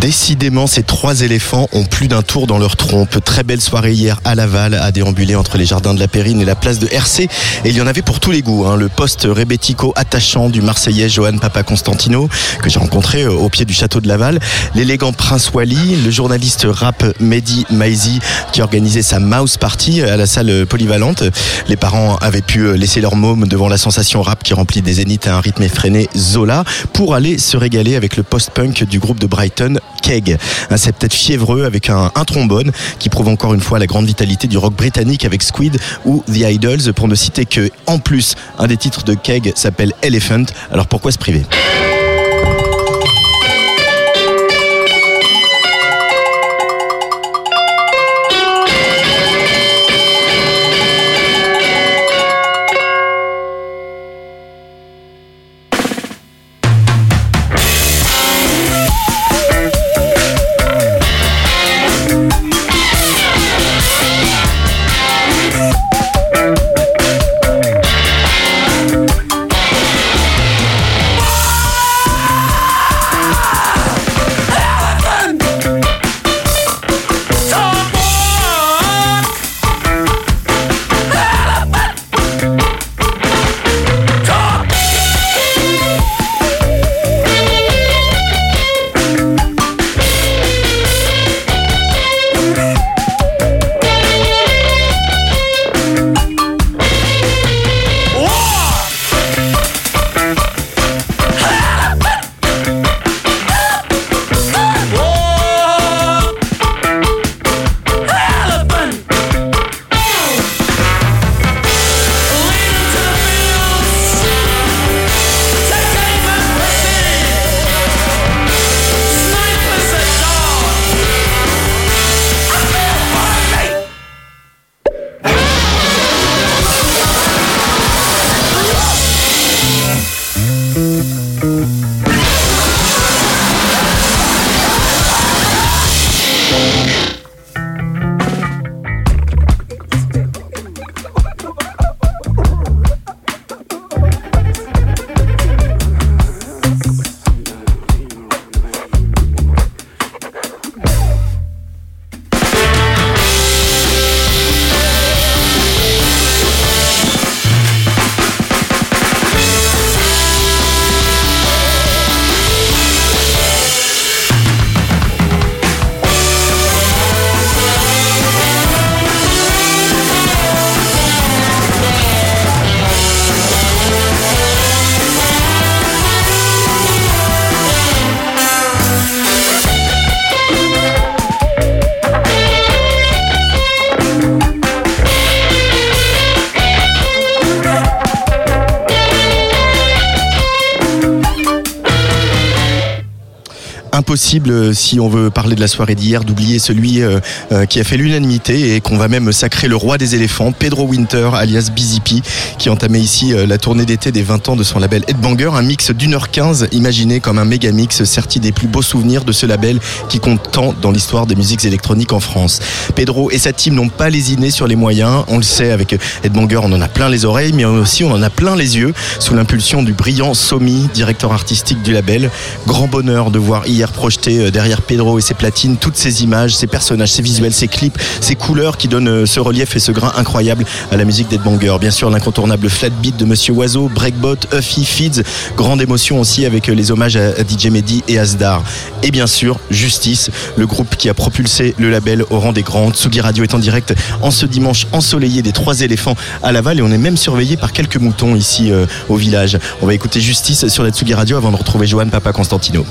Décidément, ces trois éléphants ont plus d'un tour dans leur trompe. Très belle soirée hier à Laval, à déambuler entre les jardins de la Périne et la place de RC. Et il y en avait pour tous les goûts. hein. Le poste rébético attachant du Marseillais Johan Papa Constantino, que j'ai rencontré euh, au pied du château de Laval. L'élégant Prince Wally, le journaliste rap Mehdi Maizi, qui organisait sa mouse party à la salle polyvalente. Les parents avaient pu euh, laisser leur môme devant la sensation rap qui remplit des zéniths à un rythme effréné Zola pour aller se régaler avec le post-punk du groupe de Brighton Keg. Un septet fiévreux avec un, un trombone qui prouve encore une fois la grande vitalité du rock britannique avec Squid ou The Idols pour ne citer que, en plus, un des titres de Keg s'appelle Elephant. Alors pourquoi se priver? Impossible, euh, si on veut parler de la soirée d'hier, d'oublier celui euh, euh, qui a fait l'unanimité et qu'on va même sacrer le roi des éléphants, Pedro Winter, alias P, qui entamait ici la tournée d'été des 20 ans de son label Headbanger, un mix d'une heure 15, imaginé comme un méga mix, serti des plus beaux souvenirs de ce label qui compte tant dans l'histoire des musiques électroniques en France. Pedro et sa team n'ont pas lésiné sur les moyens, on le sait, avec Headbanger, on en a plein les oreilles, mais aussi on en a plein les yeux, sous l'impulsion du brillant Somi, directeur artistique du label. Grand bonheur de voir hier projeté euh, derrière Pedro et ses platines toutes ces images, ces personnages, ces visuels, ces clips, ces couleurs qui donnent euh, ce relief et ce grain incroyable à la musique d'Headbanger. Bien sûr, l'incontournable flat beat de Monsieur Oiseau, Breakbot, Huffy, Feeds, grande émotion aussi avec euh, les hommages à DJ Mehdi et Asdar. Et bien sûr, Justice, le groupe qui a propulsé le label au rang des grands. Tsugi Radio est en direct en ce dimanche ensoleillé des trois éléphants à Laval et on est même surveillé par quelques moutons ici au village. On va écouter Justice sur la Tsugi Radio avant de retrouver Johan Papa Constantino.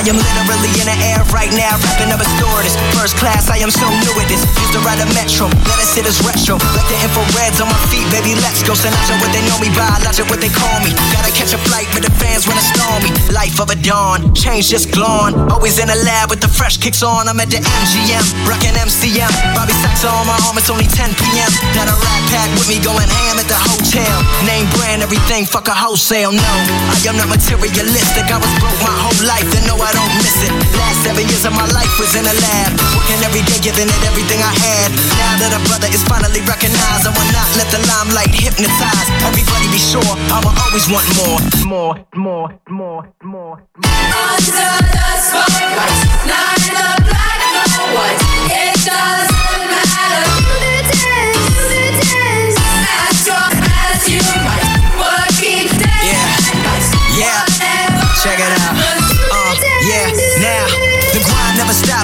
I am literally in the air right now, wrapping up a stewardess. First class, I am so new at this. Used to ride a metro, let us sit as retro. Like the infrareds on my feet, baby, let's go. Sinatra, what they know me by, logic, what they call me. Gotta catch a flight, but the fans wanna storm me. Life of a dawn, change just glowing. Always in the lab with the fresh kicks on. I'm at the MGM, rockin' MCM. Bobby Sacks on my arm, it's only 10 p.m. Got a rat pack with me going ham at the hotel. Name brand, everything, fuck a wholesale. No, I am not materialistic. I was broke my whole life, and no, I don't miss it. Last seven years of my life was in a lab, working every day, giving it everything I had. Now that a brother is finally recognized, I will not let the limelight hypnotize. Everybody be sure, I'ma always want more, more, more, more, more. Under the spotlight, not in the black, no white. It doesn't matter who it is, who it is. As strong as you might, working day Yeah. and. Yeah. Check it out.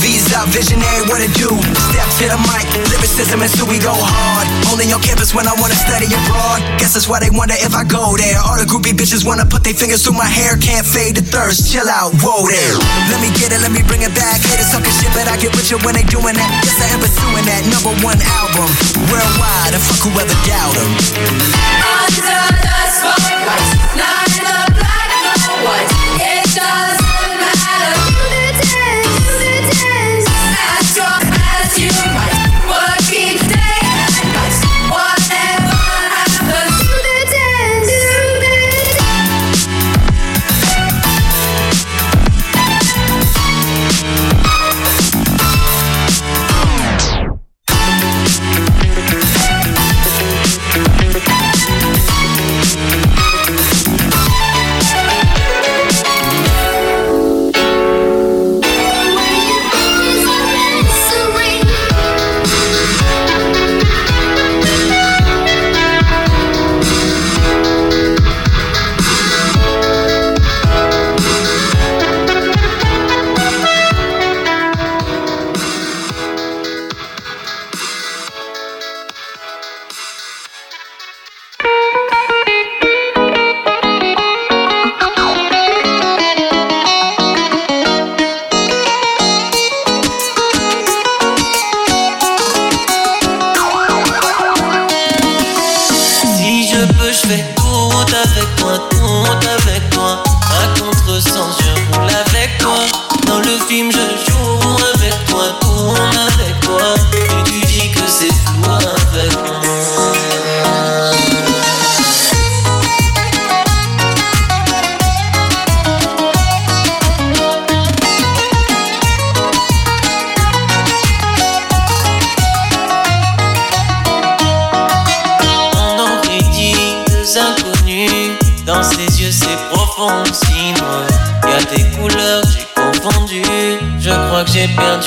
visa, visionary, what to do? Step to the mic, lyricism and so we go hard. Only on campus when I wanna study abroad. Guess that's why they wonder if I go there. All the groupie bitches wanna put their fingers through my hair. Can't fade the thirst, chill out, whoa there. Let me get it, let me bring it back. Haters talking shit, but I get with you when they doing that. Guess I am pursuing that number one album. Worldwide, and fuck whoever doubt 'em. Under the spotlight, not in the black, no white. It doesn't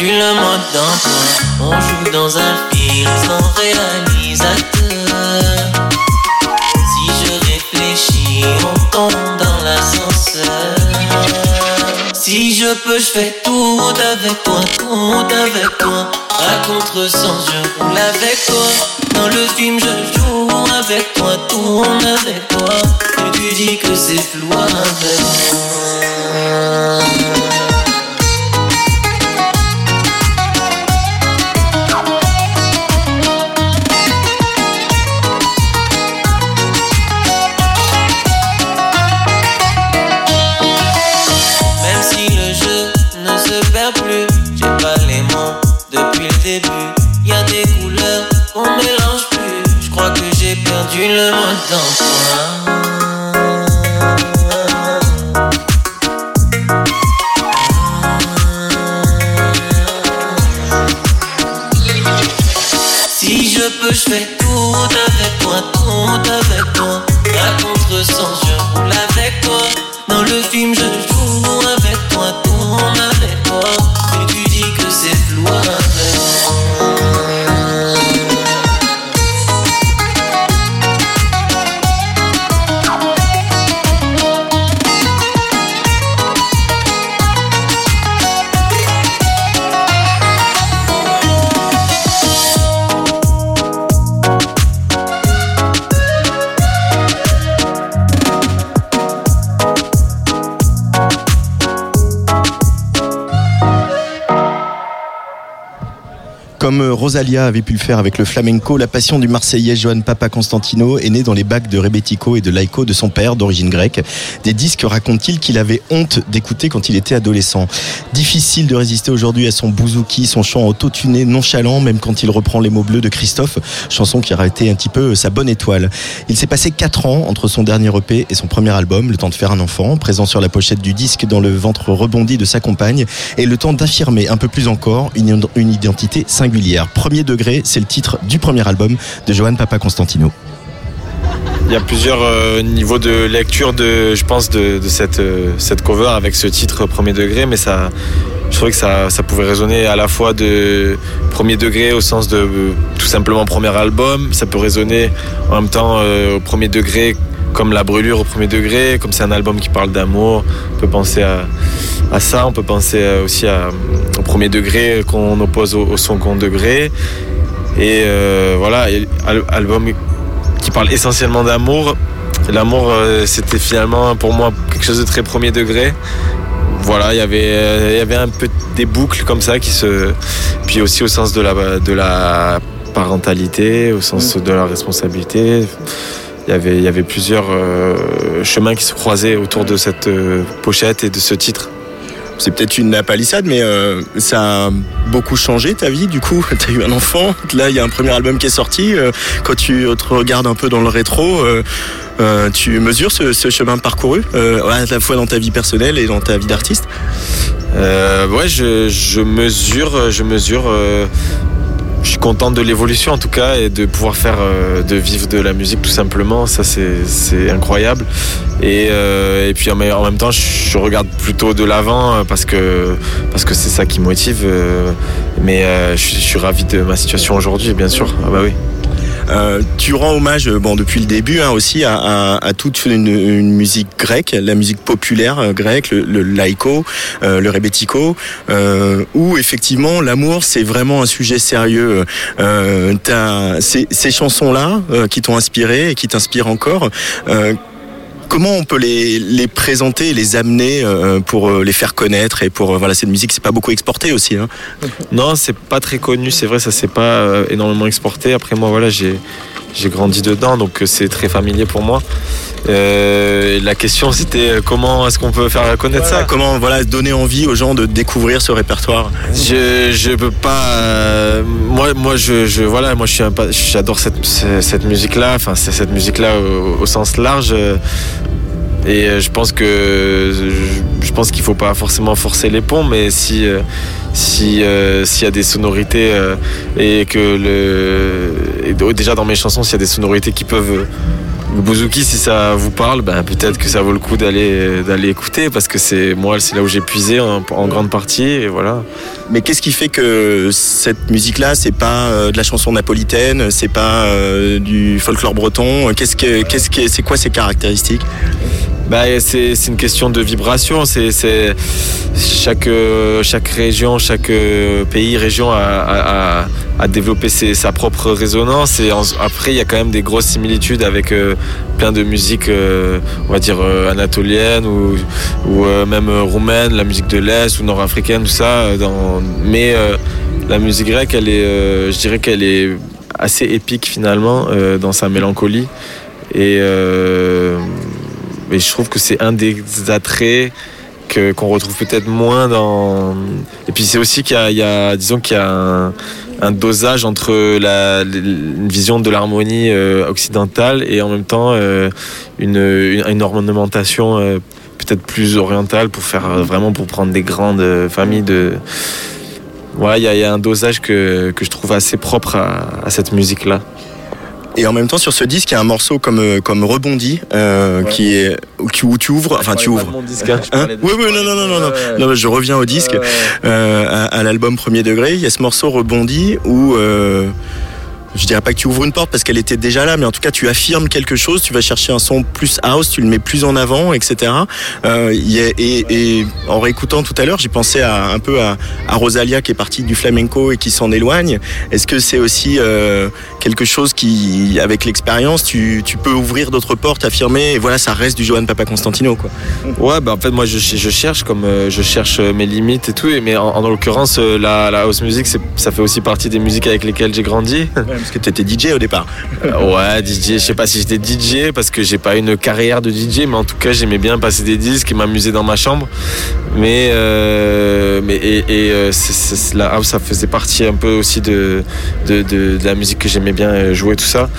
perdu le mode d'emploi. On joue dans un film sans réalisateur. Si je réfléchis, on tombe dans l'ascenseur. Si je peux, je fais tout avec toi, tout avec toi. À contresens, je roule avec toi. Dans le film, je joue avec toi, tourne avec toi. Et tu dis que c'est flou avec moi. Rosalia avait pu le faire avec le flamenco, la passion du Marseillais Johan Papa Constantino est née dans les bacs de Rebetiko et de Laiko de son père d'origine grecque. Des disques raconte-t-il qu'il avait honte d'écouter quand il était adolescent? Difficile de résister aujourd'hui à son bouzouki, son chant autotuné, nonchalant, même quand il reprend les mots bleus de Christophe, chanson qui aura été un petit peu sa bonne étoile. Il s'est passé 4 ans entre son dernier EP et son premier album, le temps de faire un enfant, présent sur la pochette du disque dans le ventre rebondi de sa compagne, et le temps d'affirmer un peu plus encore une, une identité singulière. Premier degré, c'est le titre du premier album de Johan Papa Constantino. Il y a plusieurs euh, niveaux de lecture de, je pense, de, cette, euh, cette cover avec ce titre premier degré, mais ça, je trouvais que ça, ça pouvait résonner à la fois de premier degré au sens de euh, tout simplement premier album, ça peut résonner en même temps au premier degré comme la brûlure au premier degré, comme c'est un album qui parle d'amour, on peut penser à, ça, on peut penser aussi au premier degré qu'on oppose au, au second degré. Et voilà, album qui parle essentiellement d'amour. L'amour, euh, c'était finalement pour moi quelque chose de très premier degré. Voilà, il y avait, euh, il y avait un peu des boucles comme ça qui se. Puis aussi au sens de la, de la parentalité, au sens de la responsabilité. Il y avait, il y avait plusieurs euh, chemins qui se croisaient autour de cette pochette et de ce titre. C'est peut-être une palissade, mais euh, ça a beaucoup changé ta vie. Du coup, tu as eu un enfant. Là, il y a un premier album qui est sorti. Euh, quand tu te regardes un peu dans le rétro, euh, tu mesures ce, chemin parcouru, à la fois dans ta vie personnelle et dans ta vie d'artiste? Ouais, je mesure, je mesure. Je suis content de l'évolution en tout cas et de pouvoir faire, euh, de vivre de la musique tout simplement. Ça c'est incroyable. Et, euh, et puis en même temps, je regarde plutôt de l'avant euh, parce que parce que c'est ça qui me motive. mais je suis ravi de ma situation aujourd'hui, bien sûr. Ah bah oui. Euh, tu rends hommage, euh, bon, depuis le début hein, aussi, à, toute une, musique grecque, la musique populaire euh, grecque, le, le le euh, où effectivement l'amour c'est vraiment un sujet sérieux. Ces, ces chansons-là qui t'ont inspiré et qui t'inspirent encore. Comment on peut les, les présenter, les amener euh, pour euh, les faire connaître et pour euh, voilà cette musique c'est pas beaucoup exporté aussi. Hein. Non, c'est pas très connu, c'est vrai, ça s'est pas énormément exporté. Après moi, voilà, j'ai j'ai grandi dedans, donc euh, c'est très familier pour moi. Euh, la question c'était euh, comment est-ce qu'on peut faire connaître Voilà, ça comment voilà donner envie aux gens de découvrir ce répertoire. Je je peux pas. euh, moi moi je, je voilà moi je suis j'adore cette cette musique là. Enfin c'est cette musique là au, au sens large. Et euh, je pense que je, pense qu'il faut pas forcément forcer les ponts, mais si euh, si euh, s'il y a des sonorités et que le déjà dans mes chansons s'il y a des sonorités qui peuvent le bouzouki, si ça vous parle, ben peut-être que ça vaut le coup d'aller d'aller écouter parce que c'est moi c'est là où j'ai puisé en, en grande partie et voilà. Mais qu'est-ce qui fait que cette musique-là, c'est pas de la chanson napolitaine, c'est pas du folklore breton? Qu'est-ce que qu'est-ce que c'est quoi ces caractéristiques? Bah, c'est une question de vibration. Euh, chaque région, chaque euh, pays, région a, développé sa propre résonance. Après, il y a quand même des grosses similitudes avec euh, plein de musiques, euh, on va dire anatoliennes ou même roumaine, la musique de l'est ou nord-africaine, tout ça. mais la musique grecque, elle est, je dirais qu'elle est assez épique finalement dans sa mélancolie. Et mais je trouve que c'est un des attraits qu'on retrouve peut-être moins dans. Et puis c'est aussi qu'il y a, disons qu'il y a un, dosage entre la une vision de l'harmonie euh, occidentale et en même temps euh, une, une, ornementation euh, peut-être plus orientale pour faire vraiment pour prendre des grandes familles de. Ouais, il y, a- un dosage que, que je trouve assez propre à cette musique-là. Et en même temps, sur ce disque, il y a un morceau comme euh, comme Rebondi euh, qui est qui- où tu ouvres, enfin tu ouvres. Hein oui, oui, non, non, non, non, non. Je reviens au disque, euh, à, à l'album Premier Degré. Il y a ce morceau Rebondi où je dirais pas que tu ouvres une porte parce qu'elle était déjà là, mais en tout cas tu affirmes quelque chose, tu vas chercher un son plus house, tu le mets plus en avant, etc. Euh, il y a- et, et en réécoutant tout à l'heure, j'ai pensé à, un peu à, à Rosalia qui est partie du flamenco et qui s'en éloigne. Est-ce que c'est aussi euh, quelque chose qui, avec l'expérience, tu, tu peux ouvrir d'autres portes, affirmer, et voilà, ça reste du Johan Papa Constantino, quoi. Ouais, bah en fait, moi, je, je cherche comme euh, je cherche euh, mes limites et tout. et- Mais en, en l'occurrence, euh, la, la house music, c'est- ça fait aussi partie des musiques avec lesquelles j'ai grandi. Parce que tu étais DJ au départ. Euh, ouais, DJ. Je sais pas si j'étais DJ parce que j'ai pas une carrière de DJ, mais en tout cas, j'aimais bien passer des disques et m'amuser dans ma chambre. Mais, euh, mais et, et, euh, house, ça faisait partie un peu aussi de, de, la musique que j'aimais bien jouer, tout ça.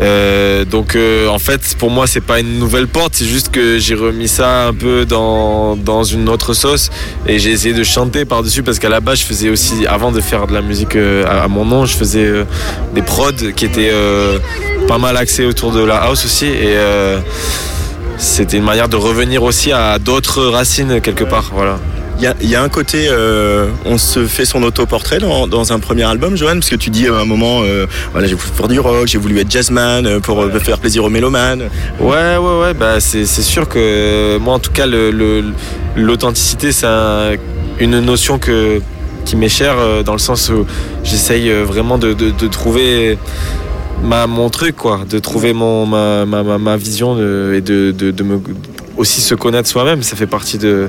Euh, donc euh, en fait pour moi c'est pas une nouvelle porte. C'est juste que j'ai remis ça un peu dans, dans une autre sauce et j'ai essayé de chanter par dessus parce qu'à la base je faisais aussi avant de faire de la musique euh, à, mon nom je faisais des prods qui étaient pas mal axés autour de la house aussi et c'était une manière de revenir aussi à d'autres racines quelque part voilà Il y a, il y a un côté, euh, on se fait son autoportrait dans, dans un premier album, Johan, parce que tu dis à un moment, euh, voilà, j'ai voulu faire du rock, j'ai voulu être jazzman euh, pour euh, faire plaisir aux mélomanes. Ouais, ouais, ouais, bah c'est sûr que euh, moi, en tout cas, le- le- l'authenticité, c'est un- une notion que, qui m'est chère euh, dans le sens où j'essaye euh, vraiment de, de- de trouver ma, mon truc, quoi, de trouver mon, ma, ma, ma- ma vision de- et de, de, de me, aussi se connaître soi-même. Ça fait partie de.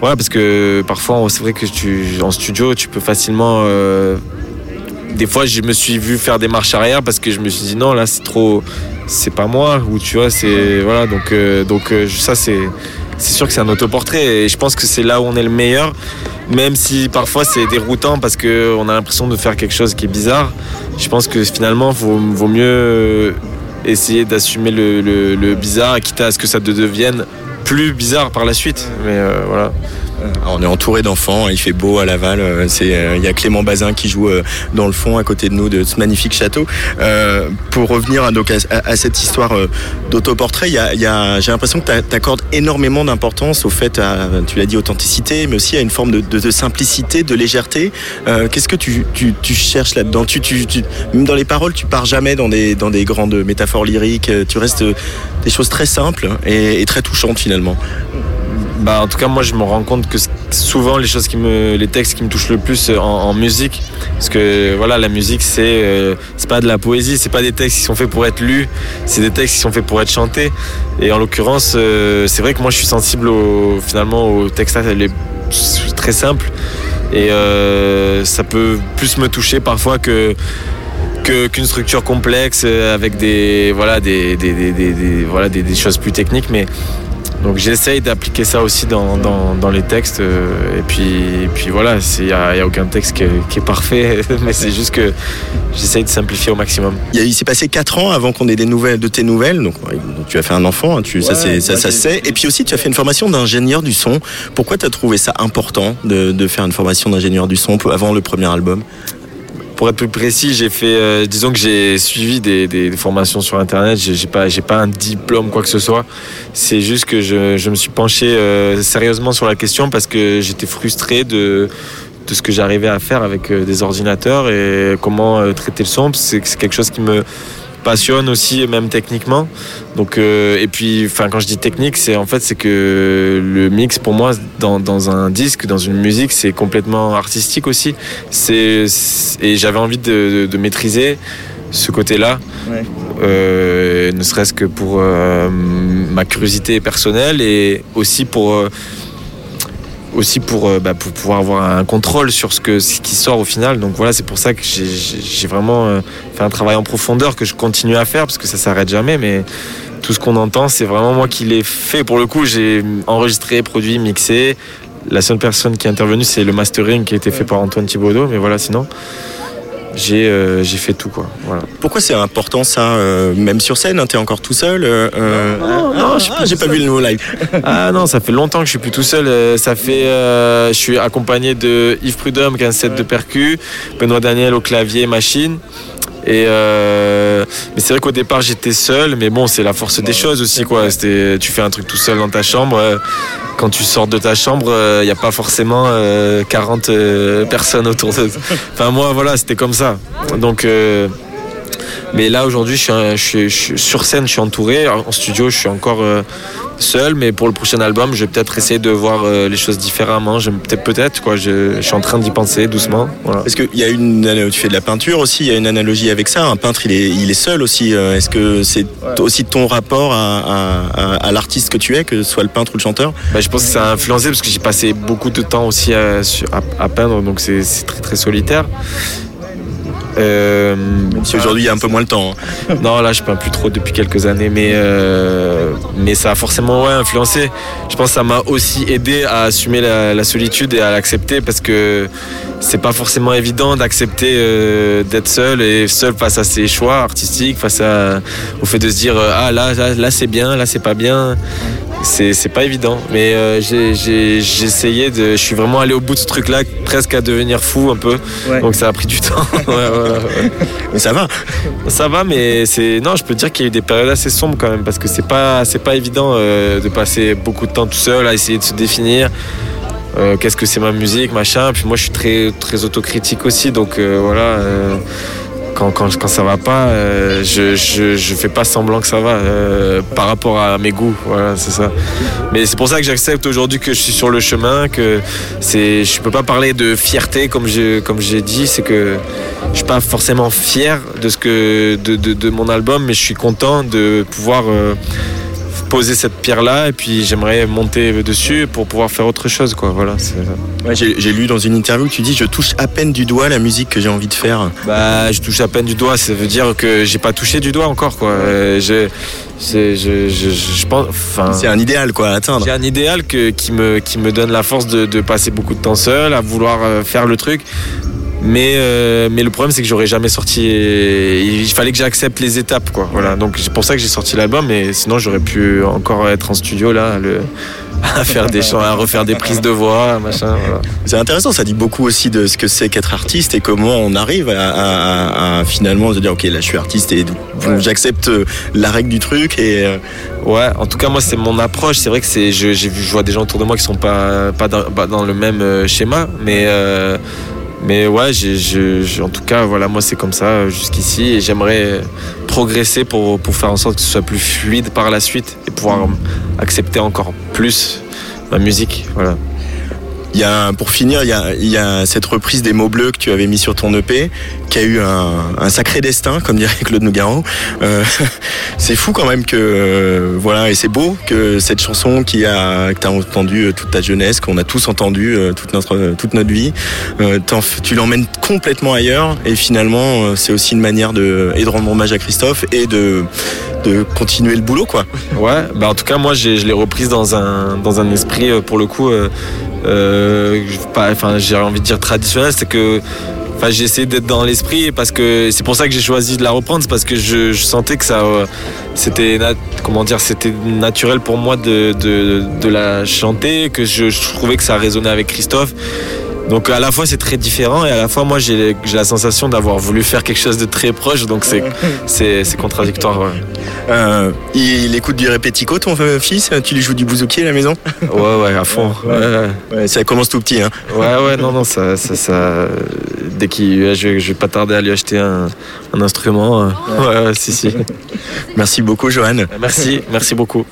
Voilà, parce que parfois, c'est vrai que tu, en studio, tu peux facilement. euh, des fois, je me suis vu faire des marches arrière parce que je me suis dit non, là, c'est trop c'est pas moi ou tu vois c'est voilà donc euh, donc euh, ça c'est c'est sûr que c'est un autoportrait et je pense que c'est là où on est le meilleur même si parfois c'est déroutant parce que on a l'impression de faire quelque chose qui est bizarre je pense que finalement vaut, vaut mieux essayer d'assumer le, le, bizarre quitte à ce que ça de- devienne plus bizarre par la suite. Mais euh, voilà Alors, on est entouré d'enfants, il fait beau à Laval. euh, euh, Il y a Clément Bazin qui joue euh, dans le fond à côté de nous de ce magnifique château. Euh, pour revenir à, cette histoire euh, d'autoportrait, j'ai l'impression que tu accordes énormément d'importance au fait, tu l'as dit, authenticité, mais aussi à une forme de, simplicité, de légèreté. Euh, Qu'est-ce que tu, cherches là-dedans? Tu, Même dans les paroles, tu pars jamais dans des, grandes métaphores lyriques. euh, Tu restes euh, des choses très simples et très touchantes finalement. Bah, en tout cas, moi, je me rends compte que souvent les choses qui me, les textes qui me touchent le plus euh, en, en musique, parce que voilà, la musique, c'est, euh, c'est pas de la poésie, c'est pas des textes qui sont faits pour être lus, c'est des textes qui sont faits pour être chantés. Et en l'occurrence, euh, c'est vrai que moi, je suis sensible au, finalement aux textes les, très simples, et ça peut plus me toucher parfois que qu'une structure complexe avec des voilà des, des, des- des- voilà des choses plus techniques. Mais donc j'essaye d'appliquer ça aussi dans, dans, dans les textes euh, et puis et puis voilà il n'y a, y a aucun texte qui est, qui est parfait mais c'est juste que j'essaye de simplifier au maximum Il, y a- il s'est passé 4 ans avant qu'on ait des nouvelles de tes nouvelles. Donc, tu as fait un enfant, hein, tu, ça, Ouais, c'est- ça, ouais, ça sait. Et puis aussi, tu as fait une formation d'ingénieur du son. Pourquoi tu as trouvé ça important de, de faire une formation d'ingénieur du son avant le premier album? Pour être plus précis, j'ai fait, euh, disons que j'ai suivi des, formations sur Internet. J'ai pas, j'ai pas un diplôme quoi que ce soit. C'est juste que je, me suis penché euh, sérieusement sur la question parce que j'étais frustré de de ce que j'arrivais à faire avec euh, des ordinateurs et comment traiter le son. C'est quelque chose qui me passionne aussi, même techniquement. Donc, euh, et puis, enfin, quand je dis technique, c'est en fait c'est que le mix pour moi dans, dans un disque, dans une musique, c'est complètement artistique aussi. C'est et j'avais envie de, de- de maîtriser ce côté-là, Ouais. Euh, ne serait-ce que pour euh, ma curiosité personnelle et aussi pour aussi pour, euh, bah, pour pouvoir avoir un contrôle sur ce, que, ce qui sort au final. Donc voilà, c'est pour ça que j'ai- vraiment euh, fait un travail en profondeur que je continue à faire parce que ça s'arrête jamais. Mais tout ce qu'on entend, c'est vraiment moi qui l'ai fait. Pour le coup, j'ai enregistré, produit, mixé. La seule personne qui est intervenue, c'est le mastering qui a été fait par Antoine Thibaudot. Mais voilà, sinon, j'ai euh, j'ai fait tout. Quoi. Voilà. Pourquoi c'est important ça, euh, même sur scène Tu es encore tout seul euh, euh, Non, non, ah, je suis ah, j'ai pas vu le nouveau live. Ah non, ça fait longtemps que je suis plus tout seul. Ça fait, euh, je suis accompagné de Yves Prudhomme qui a un set de percus, Benoît Daniel au clavier, machine. Et euh, mais c'est vrai qu'au départ j'étais seul, mais bon c'est la force des choses aussi quoi. C'était, tu fais un truc tout seul dans ta chambre. euh, Quand tu sors de ta chambre, il n'y a pas forcément euh, 40 euh, personnes autour de. Enfin moi voilà, c'était comme ça. Donc euh, Mais là aujourd'hui, je suis, un- je suis- je suis- sur scène, je suis entouré. En studio, je suis encore euh, seul. Mais pour le prochain album, je vais peut-être essayer de voir euh, les choses différemment. Je- Peut-être, peut-être quoi. Je, je suis en train d'y penser doucement. Voilà. Parce qu'il y a une, tu fais de la peinture aussi, il y a une analogie avec ça? Un peintre, il est, il est seul aussi. Euh, Est-ce que c'est aussi ton rapport à, à- à- à l'artiste que tu es, que ce soit le peintre ou le chanteur? Bah, je pense que ça a influencé parce que j'ai passé beaucoup de temps aussi à, sur- à- à peindre, donc c'est c'est très très solitaire. Euh, Si aujourd'hui il y a un peu moins le temps. hein. non, là je peins plus trop depuis quelques années, mais euh, mais ça a forcément ouais, influencé. Je pense que ça m'a aussi aidé à assumer la, la solitude et à l'accepter parce que c'est pas forcément évident d'accepter euh, d'être seul et seul face à ses choix artistiques, face à, au fait de se dire ah là là, là, c'est bien, là c'est pas bien. C'est c'est pas évident, mais euh, j'ai- j'ai j'ai essayé de. Je suis vraiment allé au bout de ce truc-là, presque à devenir fou un peu. Ouais. Donc ça a pris du temps. Ouais, voilà, ouais. Mais ça va. Ça va, mais c'est non, je peux dire qu'il y a eu des périodes assez sombres quand même parce que c'est pas c'est pas évident euh, de passer beaucoup de temps tout seul à essayer de se définir. Euh, Qu'est-ce que c'est ma musique, machin. Puis moi, je suis très très autocritique aussi, donc euh, voilà. euh, quand, quand, quand ça va pas, euh, je, je, je fais pas semblant que ça va euh, par rapport à mes goûts. Voilà, c'est ça. Mais c'est pour ça que j'accepte aujourd'hui que je suis sur le chemin, que c'est, je peux pas parler de fierté comme je, comme j'ai dit, c'est que je suis pas forcément fier de ce que, de, de mon album, mais je suis content de pouvoir euh, poser cette pierre là et puis j'aimerais monter dessus pour pouvoir faire autre chose, quoi. Voilà. Ouais, j'ai lu dans une interview que tu dis je touche à peine du doigt la musique que j'ai envie de faire. Bah, je touche à peine du doigt, ça veut dire que j'ai pas touché du doigt encore, quoi. Euh, je, je, je, je pense, enfin. C'est un idéal quoi à atteindre. J'ai un idéal que, qui, me, qui me donne la force de, de passer beaucoup de temps seul, à vouloir euh, faire le truc. Mais, euh, mais le problème, c'est que j'aurais jamais sorti. Il fallait que j'accepte les étapes, quoi. Voilà. Donc c'est pour ça que j'ai sorti l'album, mais sinon j'aurais pu encore être en studio là, le, à faire des chants, à refaire des prises de voix, machin. Voilà. C'est intéressant, ça dit beaucoup aussi de ce que c'est qu'être artiste et comment on arrive à, à- à- à finalement se dire ok là je suis artiste et j'accepte euh, la règle du truc et euh, Ouais, en tout cas moi c'est mon approche. C'est vrai que c'est, je, vois des gens autour de moi qui sont pas pas dans, pas dans le même schéma, mais euh, mais ouais, en tout cas voilà moi c'est comme ça jusqu'ici et j'aimerais progresser pour pour faire en sorte que ce soit plus fluide par la suite et pouvoir accepter encore plus ma musique. Voilà. Il y a pour finir il y a, il y a cette reprise des mots bleus que tu avais mis sur ton EP qui a eu un, un sacré destin comme dirait Claude Nougaro. Euh, c'est fou quand même que euh, voilà et c'est beau que cette chanson qui a que t'as entendu euh, toute ta jeunesse qu'on a tous entendu euh, toute notre toute notre vie euh, tu l'emmènes complètement ailleurs et finalement euh, c'est aussi une manière de et de rendre hommage à Christophe et de de continuer le boulot quoi. Ouais, bah en tout cas moi je l'ai reprise dans un dans un esprit euh, pour le coup euh, enfin j'ai envie de dire traditionnel, c'est que enfin j'ai essayé d'être dans l'esprit parce que c'est pour ça que j'ai choisi de la reprendre, c'est parce que je, sentais que ça euh, c'était comment dire c'était naturel pour moi de, de, la chanter, que je trouvais que ça résonnait avec Christophe. Donc à la fois c'est très différent et à la fois moi j'ai la sensation d'avoir voulu faire quelque chose de très proche donc c'est contradictoire. Ouais. Euh, il écoute du répético ton fils? Tu lui joues du bouzouki à la maison? Ouais ouais à fond. Ouais, ouais. Ouais, ça commence tout petit hein. Ouais, ouais, non, non, ça, ça, ça dès qu'il, je, vais- je vais pas tarder à lui acheter un, un instrument. euh. Ouais, ouais, si, si. Merci beaucoup Johan. Merci, merci beaucoup.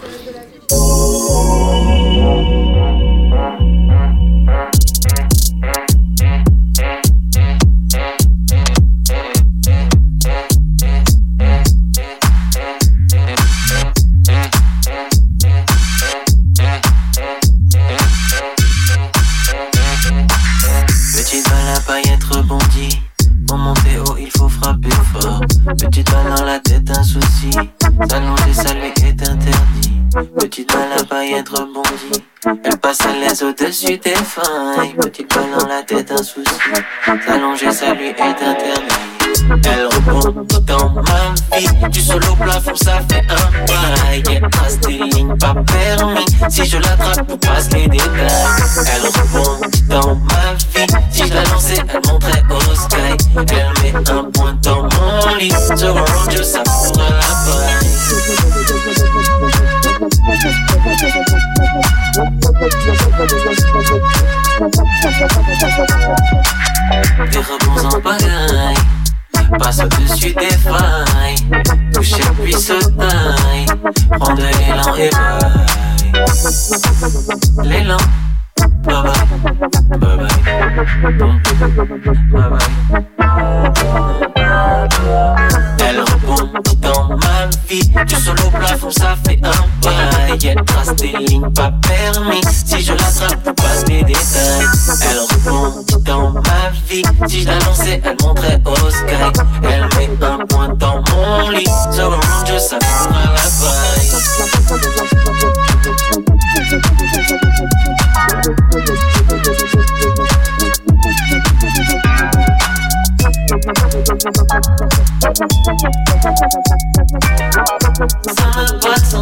Au-dessus des failles. Petite balle dans la tête, un souci. S'allonger, ça lui est interdit. Elle rebondit dans ma vie. Du sol au plafond, ça fait un bail. Elle trace des lignes pas permis. Si je l'attrape, pour passe les détails. Elle rebondit dans ma vie. Si je la lançais, elle monterait au sky. Elle met un point dans mon lit. Sur un road, ça Des rebonds en bagaille, passe au-dessus des failles, toucher puis taille, prends de l'élan et bye. L'élan, bye bye, bye bye, bye bye. bye, bye. Elle rebond dans ma vie. Du solo plafond, ça fait un bail. Elle trace des lignes pas permis. Si je l'attrape, je passe des détails. Elle rebond dans ma vie. Si je l'annonçais, elle montrait au sky. Elle met un point dans mon lit. Sur le monde, je à la vaille.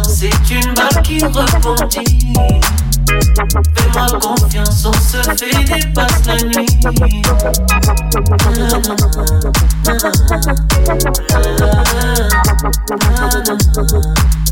c'est une qui. Fais-moi confiance, on se fait des passes la nuit.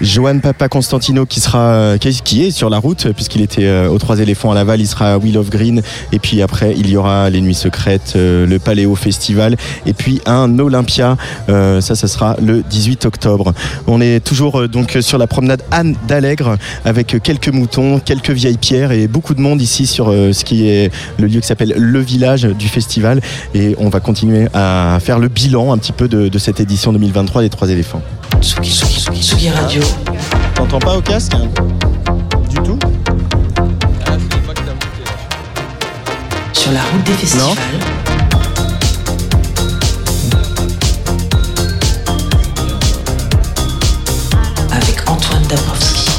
Johan Papa Constantino qui sera euh, qui est sur la route puisqu'il était euh, aux Trois éléphants à Laval, il sera à Wheel of Green et puis après il y aura les Nuits secrètes, euh, le Paléo Festival et puis un Olympia. Ça, ça sera le 18 octobre. On est toujours donc sur la promenade Anne d'Allègre avec quelques moutons, quelques vieilles pierres et beaucoup de monde ici sur ce qui est le lieu qui s'appelle le village du festival et on va continuer à faire le bilan un petit peu de, cette édition 2023 des Trois éléphants. Radio. T'entends pas au casque Du tout Sur la route des festivals. Avec Antoine Dabrowski.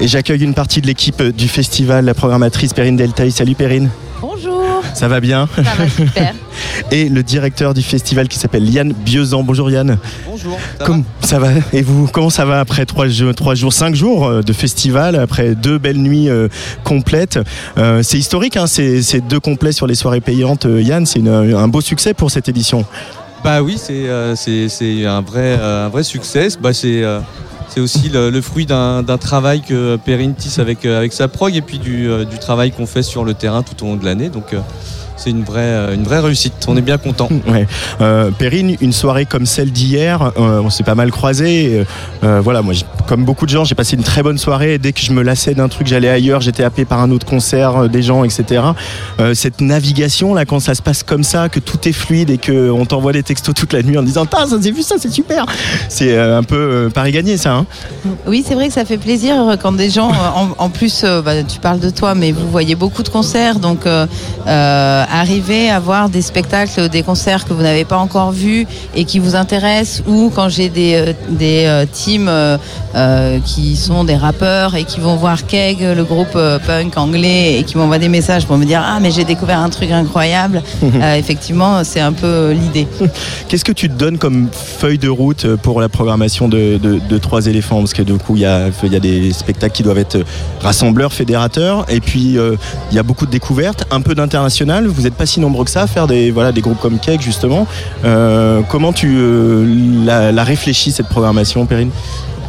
Et j'accueille une partie de l'équipe du festival, la programmatrice Perrine Deltaï. Salut Perrine, Bonjour, ça va bien ça va super. Et le directeur du festival qui s'appelle Yann Biozan. Bonjour Yann. Bonjour. Ça Comme ça va Et vous, comment ça va après trois, jeux- trois jours, cinq jours euh, de festival, après deux belles nuits euh, complètes Euh, C'est historique, hein, c'est c'est deux complets sur les soirées payantes. Euh, Yann, c'est un beau succès pour cette édition. Bah oui, c'est euh, un vrai, euh, un vrai succès. Bah, c'est euh, c'est aussi le, fruit d'un travail que Perrine tisse avec, euh, sa prog et puis du, euh, du travail qu'on fait sur le terrain tout au long de l'année. Donc euh, c'est une vraie, réussite. On est bien content. Ouais. Une soirée comme celle d'hier, on s'est pas mal croisés. Euh, voilà, moi, comme beaucoup de gens, j'ai passé une très bonne soirée. Dès que je me lassais d'un truc, j'allais ailleurs, j'étais happé par un autre concert, euh, des gens, etc. Euh, cette navigation là, quand ça se passe comme ça, que tout est fluide et que on t'envoie des textos toute la nuit en disant "Tain, ça j'ai vu ça, c'est super." C'est euh, un peu Paris gagné, ça. Hein Oui, c'est vrai que ça fait plaisir quand des gens, en, plus, bah, tu parles de toi, mais vous voyez beaucoup de concerts, donc arriver à voir des spectacles, des concerts que vous n'avez pas encore vus et qui vous intéressent, ou quand j'ai des, des teams euh, qui sont des rappeurs et qui vont voir Keg, le groupe euh, punk anglais, et qui m'envoient des messages pour me dire ah mais j'ai découvert un truc incroyable. Euh, effectivement, c'est un peu l'idée. Qu'est-ce que tu te donnes comme feuille de route pour la programmation de, de- de Trois éléphants? Parce que du coup, il y a, il y a des spectacles qui doivent être rassembleurs, fédérateurs, et puis euh, il y a beaucoup de découvertes, un peu d'international. Vous n'êtes pas si nombreux que ça à faire des, voilà, des groupes comme Cake, justement. Comment tu la, la réfléchis, cette programmation, Perrine?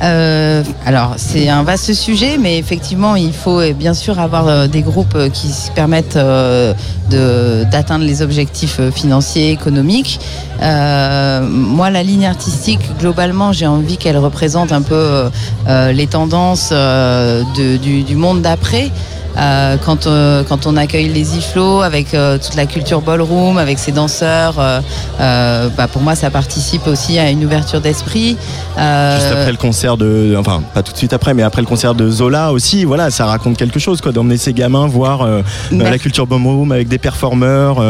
Euh, alors, c'est un vaste sujet, mais effectivement, il faut bien sûr avoir euh, des groupes euh, qui se permettent euh, d'atteindre les objectifs financiers, économiques. Euh, moi, la ligne artistique, globalement, j'ai envie qu'elle représente un peu les tendances du monde d'après. Euh, quand, euh, quand on accueille les iflots avec euh, toute la culture ballroom, avec ses danseurs, bah, pour moi ça participe aussi à une ouverture d'esprit. Juste après le concert de. Enfin, pas tout de suite après, mais après le concert de Zola aussi, voilà, ça raconte quelque chose, quoi, d'emmener ces gamins voir Merci. la culture Room avec des performeurs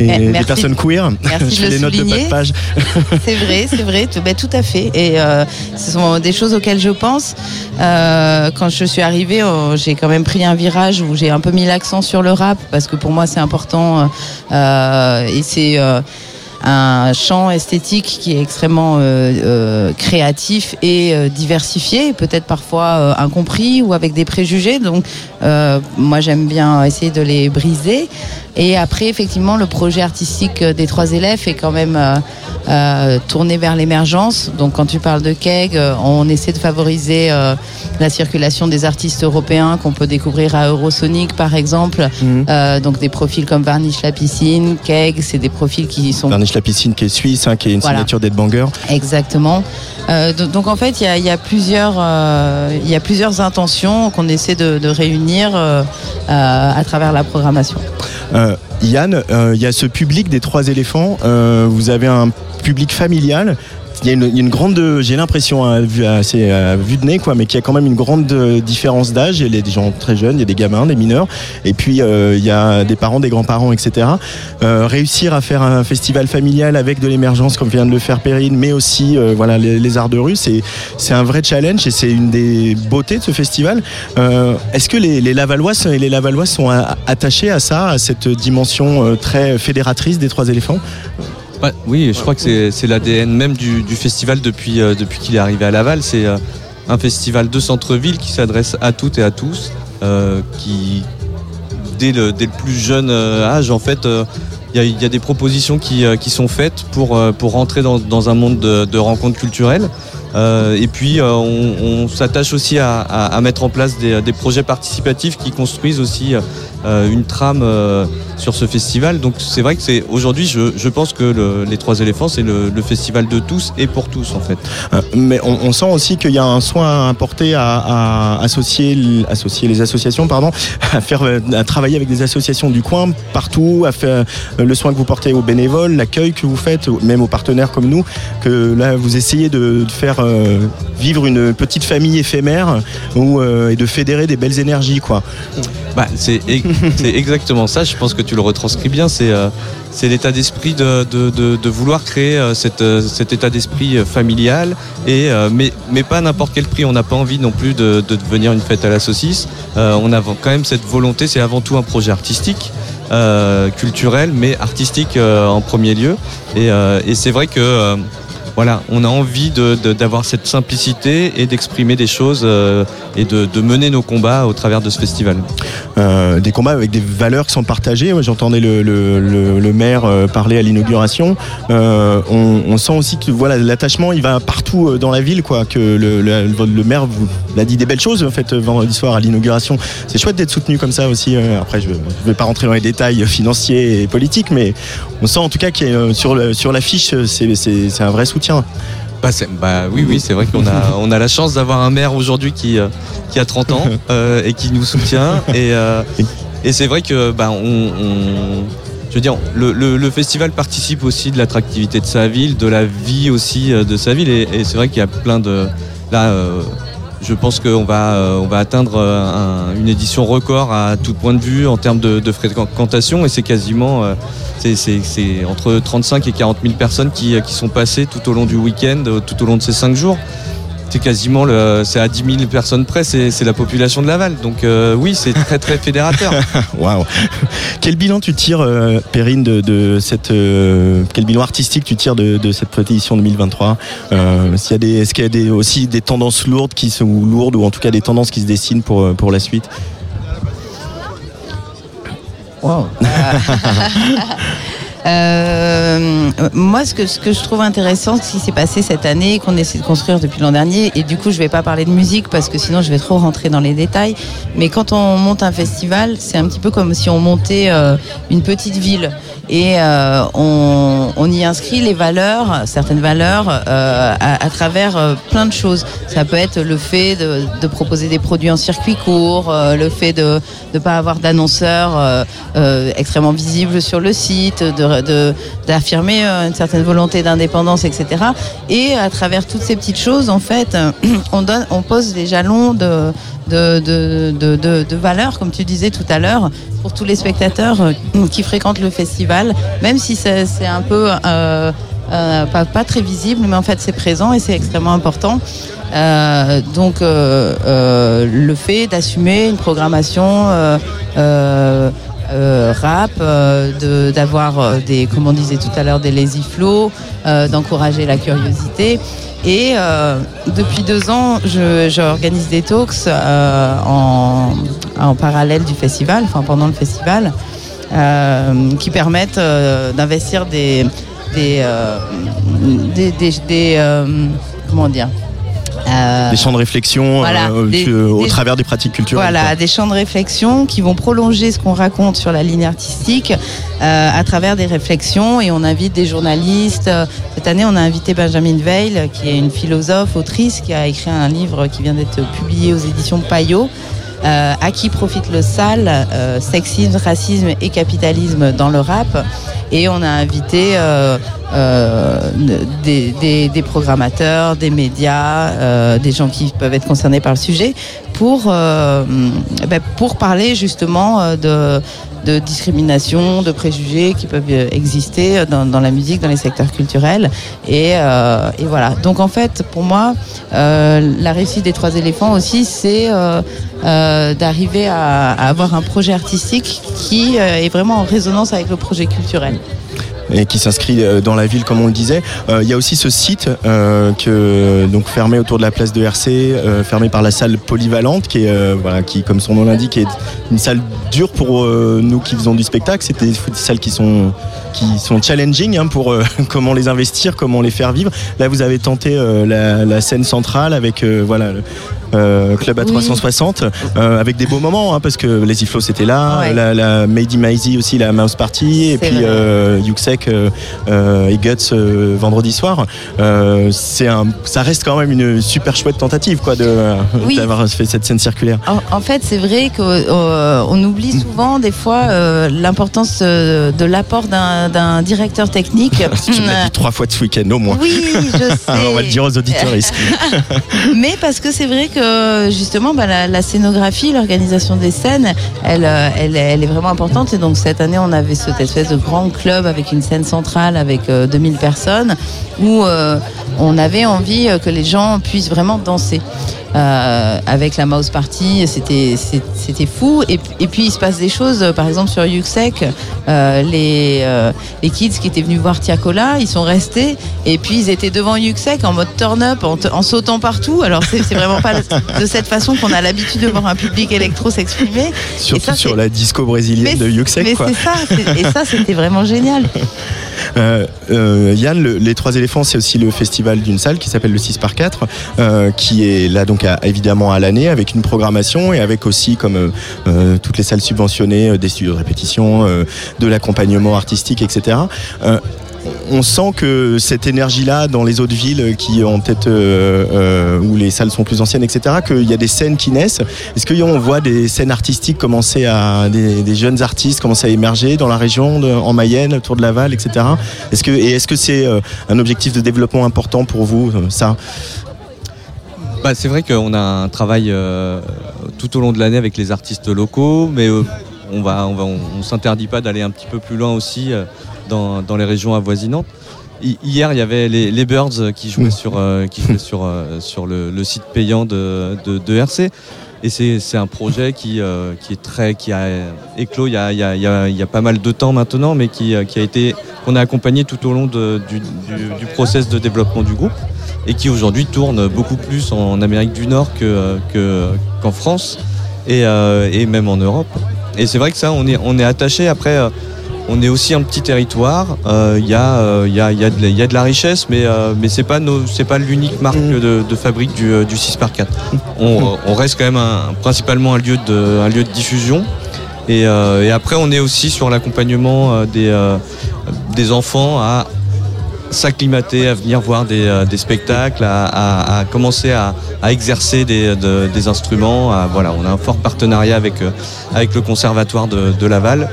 et Eh, des personnes queer. Merci de le notes de souligner. page. C'est vrai, c'est vrai, tout, ben, tout à fait. Et ce sont des choses auxquelles je pense. Quand je suis arrivée, euh, j'ai quand même pris un où j'ai un peu mis l'accent sur le rap parce que pour moi c'est important euh, euh, et c'est euh, un champ esthétique qui est extrêmement euh, euh, créatif et euh, diversifié, peut-être parfois euh, incompris ou avec des préjugés. Donc, euh, moi, j'aime bien essayer de les briser. Et après, effectivement, le projet artistique des trois élèves est quand même euh, euh, tourné vers l'émergence. Donc, quand tu parles de KEG, on essaie de favoriser euh, la circulation des artistes européens qu'on peut découvrir à Eurosonic, par exemple. Mhm. Donc, des profils comme Varnish la piscine, KEG, c'est des profils qui sont La piscine qui est suisse, hein, qui est une Voilà. signature d'Ed Banger. Exactement. Euh, do- donc en fait, il y a, il y a plusieurs, euh, y a plusieurs intentions qu'on essaie de, de réunir euh, à travers la programmation. Yann, il y a ce public des trois éléphants. vous avez un public familial. Il y a une, grande, j'ai l'impression, à à vue de nez, quoi, mais qu'il y a quand même une grande euh, différence d'âge. Il y a des gens très jeunes, il y a des gamins, des mineurs, et puis euh, il y a des parents, des grands-parents, etc. Euh, réussir à faire un festival familial avec de l'émergence, comme vient de le faire Perrine, mais aussi euh, voilà les, arts de rue, c'est un vrai challenge et c'est une des beautés de ce festival. Euh, Est-ce que les, les et les Lavallois sont attachés à ça, à cette dimension euh, très fédératrice des trois éléphants? Oui, je crois que c'est- l'ADN même du, du festival depuis, euh, depuis qu'il est arrivé à Laval. C'est euh, un festival de centre-ville qui s'adresse à toutes et à tous, euh, qui dès le, dès le plus jeune âge, en fait, il y, a, des propositions qui, qui sont faites pour, pour rentrer dans, dans un monde de, de rencontres culturelles. Euh, et puis, euh, on, s'attache aussi à, mettre en place des, projets participatifs qui construisent aussi euh, une trame sur ce festival. Donc, c'est vrai que c'est aujourd'hui, je, pense que le- les Trois éléphants, c'est le, festival de tous et pour tous, en fait. Mais on, sent aussi qu'il y a un soin apporté à, à associer, associer les associations, pardon, à faire, à travailler avec des associations du coin partout, à faire le soin que vous portez aux bénévoles, l'accueil que vous faites, même aux partenaires comme nous, que là vous essayez de faire euh, vivre une petite famille éphémère ou euh, et de fédérer des belles énergies, quoi. Bah, c'est e- c'est exactement ça. Je pense que tu le retranscris bien. C'est euh, c'est l'état d'esprit de, de, de- de vouloir créer cette, cet état d'esprit familial, et, mais, mais pas à n'importe quel prix. On n'a pas envie non plus de, de devenir une fête à la saucisse. On a quand même cette volonté. C'est avant tout un projet artistique. euh, culturel mais artistique euh, en premier lieu et, euh, et c'est vrai que voilà, on a envie d'avoir cette simplicité et d'exprimer des choses euh, et de, mener nos combats au travers de ce festival. Euh, des combats avec des valeurs qui sont partagées. J'entendais le, maire euh, parler à l'inauguration. On, sent aussi que voilà l'attachement, il va partout dans la ville, quoi. Le, maire vous a dit des belles choses en fait vendredi soir à l'inauguration. C'est chouette d'être soutenu comme ça aussi. Après, je ne vais pas rentrer dans les détails financiers et politiques, mais on sent en tout cas qu'il sur sur l'affiche, c'est un vrai soutien. Bah, bah oui, oui, c'est vrai qu'on a, on a la chance d'avoir un maire aujourd'hui qui, euh, qui a 30 ans euh, et qui nous soutient. Et, euh, et c'est vrai que bah, on, on- je veux dire, le, le- le festival participe aussi de l'attractivité de sa ville, de la vie aussi de sa ville. Et, et c'est vrai qu'il y a plein de. Là, euh, je pense qu'on va, euh, on va atteindre euh, un- une édition record à tout point de vue en termes de, fréquentation. Et c'est quasiment. euh, c'est, c'est- c'est entre 35 et 40 000 personnes qui, qui sont passées tout au long du week-end, tout au long de ces 5 jours. C'est quasiment le, c'est à 10 000 personnes près, c'est, c'est la population de Laval. Donc euh, oui, c'est très très fédérateur. Waouh Quel bilan tu tires, euh, Perrine, de, de cette euh, quel bilan artistique tu tires de, de cette édition 2023 euh, s'il y a des, Est-ce qu'il y a des, aussi des tendances lourdes qui sont ou lourdes ou en tout cas des tendances qui se dessinent pour pour la suite? Euh, moi, ce que, ce que je trouve intéressant, ce qui s'est passé cette année, qu'on essaie de construire depuis l'an dernier, et du coup, je vais pas parler de musique parce que sinon, je vais trop rentrer dans les détails. Mais quand on monte un festival, c'est un petit peu comme si on montait euh, une petite ville et euh, on, y inscrit les valeurs, certaines valeurs, euh, à, travers euh, plein de choses. Ça peut être le fait de, proposer des produits en circuit court, le fait de ne pas avoir d'annonceurs extrêmement visibles sur le site, d'affirmer une certaine volonté d'indépendance, etc. Et à travers toutes ces petites choses, en fait, on, pose les jalons de- de valeurs, comme tu disais tout à l'heure, pour tous les spectateurs euh, qui fréquentent le festival, même si c'est un peu euh, euh, pas, très visible, mais en fait c'est présent et c'est extrêmement important. Euh, donc euh, le fait d'assumer une programmation euh, rap, euh, d'avoir euh, des, comme on disait tout à l'heure, des lazy flow, d'encourager la curiosité. Et depuis deux ans, j'organise des talks en, parallèle du festival, enfin pendant le festival, qui permettent d'investir des, comment dire Des champs de réflexion Voilà, euh, des- que- au des- travers des pratiques culturelles. voilà, quoi. des champs de réflexion qui vont prolonger ce qu'on raconte sur la ligne artistique euh, à travers des réflexions et on invite des journalistes. Euh, Cette année, on a invité Benjamin Veil, qui est une philosophe, autrice, qui a écrit un livre qui vient d'être publié aux éditions Payot. Euh, à qui profite le sale, euh, sexisme, racisme et capitalisme dans le rap. Et on a invité euh, euh, des, des- des programmateurs, des médias, euh, des gens qui peuvent être concernés par le sujet pour, euh, ben, pour parler justement de, de discrimination, de préjugés qui peuvent euh, exister dans, la musique, dans les secteurs culturels. Et, euh, et voilà. Donc en fait, pour moi, euh, la réussite des trois éléphants aussi, c'est d'arriver à, à avoir un projet artistique qui est vraiment en résonance avec le projet culturel. Et qui s'inscrit euh, dans la ville comme on le disait. Euh, Il y a aussi ce site euh, que donc fermé autour de la place de RC, fermé par la salle polyvalente, qui est voilà, qui comme son nom l'indique est une salle dure pour nous qui faisons du spectacle. Des, des salles qui sont qui sont challenging hein, pour euh, comment les investir, comment les faire vivre. Là, vous avez tenté euh, la, la scène centrale avec euh, voilà. Euh, Club à Oui. 360 euh, avec des beaux moments hein, parce que les Flow c'était là Ouais. la, la Made in Maizy aussi la Mouse Party et puis euh, Yuxek euh, euh, et Guts vendredi soir c'est un ça reste quand même une super chouette tentative quoi de Oui. d'avoir fait cette scène circulaire En, en fait, c'est vrai qu'on oublie souvent des fois l'importance de l'apport d'un directeur technique. tu me l'as dit trois fois de ce week-end au moins Oui, je sais. on va le dire aux auditeurs Mais parce que c'est vrai que justement, bah, la, scénographie, l'organisation des scènes, elle, euh, elle est vraiment importante. Et donc cette année, on avait cette espèce de grand club avec une scène centrale avec euh, 2000 personnes où euh, on avait envie euh, que les gens puissent vraiment danser. Euh, avec la mouse party, c'était c'était fou. Et, et puis il se passe des choses. euh, Par exemple sur Yuxek, euh, les les kids qui étaient venus voir Tiakola, ils sont restés et puis ils étaient devant Yuxek en mode turn up, en, sautant partout. Alors c'est vraiment pas de cette façon qu'on a l'habitude de voir un public électro s'exprimer. surtout ça, sur la disco brésilienne de mais Yuxek quoi c'est ça. Et ça, c'était vraiment génial. Euh, euh, Yann, le- les Trois éléphants, c'est aussi le festival d'une salle qui s'appelle le 6 par 4 euh, qui est là donc à- évidemment à l'année avec une programmation et avec aussi comme euh, euh, toutes les salles subventionnées euh, des studios de répétition, de l'accompagnement artistique, etc. On sent que cette énergie-là dans les autres villes qui ont peut-être où les salles sont plus anciennes, etc. Qu'il y a des scènes qui naissent. Est-ce qu'on voit des scènes artistiques commencer à des, jeunes artistes commencer à émerger dans la région, en Mayenne, autour de Laval, etc. Est-ce que et est-ce que c'est un objectif de développement important pour vous ça? Bah, c'est vrai qu'on a un travail euh, tout au long de l'année avec les artistes locaux, mais euh, on va, on va, on, s'interdit pas d'aller un petit peu plus loin aussi euh, dans, dans les régions avoisinantes. Hi- Hier, il y avait les, Birds qui jouaient sur, qui jouaient sur, sur le, site payant de, de, RC. Et c'est un projet qui, qui est très, qui a éclos il y a, y a, y a, pas mal de temps maintenant, mais qui, qui a été, qu'on a accompagné tout au long de- du, du, du process de développement du groupe et qui aujourd'hui tourne beaucoup plus en Amérique du Nord que, que- qu'en France et, euh, et même en Europe. Et c'est vrai que ça, on est, on est attaché. Après, euh, on est aussi un petit territoire. Euh, Il y, a, y, a, y, a de la- il y a de la richesse, mais, mais c'est pas nos, c'est pas l'unique marque de, de fabrique du, euh, du 6 par 4 on, on reste quand même un- principalement un lieu de, un lieu de diffusion. Et, euh, et après, on est aussi sur l'accompagnement des, euh, des enfants à s'acclimater, à venir voir des, euh, spectacles, à, commencer à, exercer des, de- des instruments. voilà, on a un fort partenariat avec, euh, avec le conservatoire de, Laval.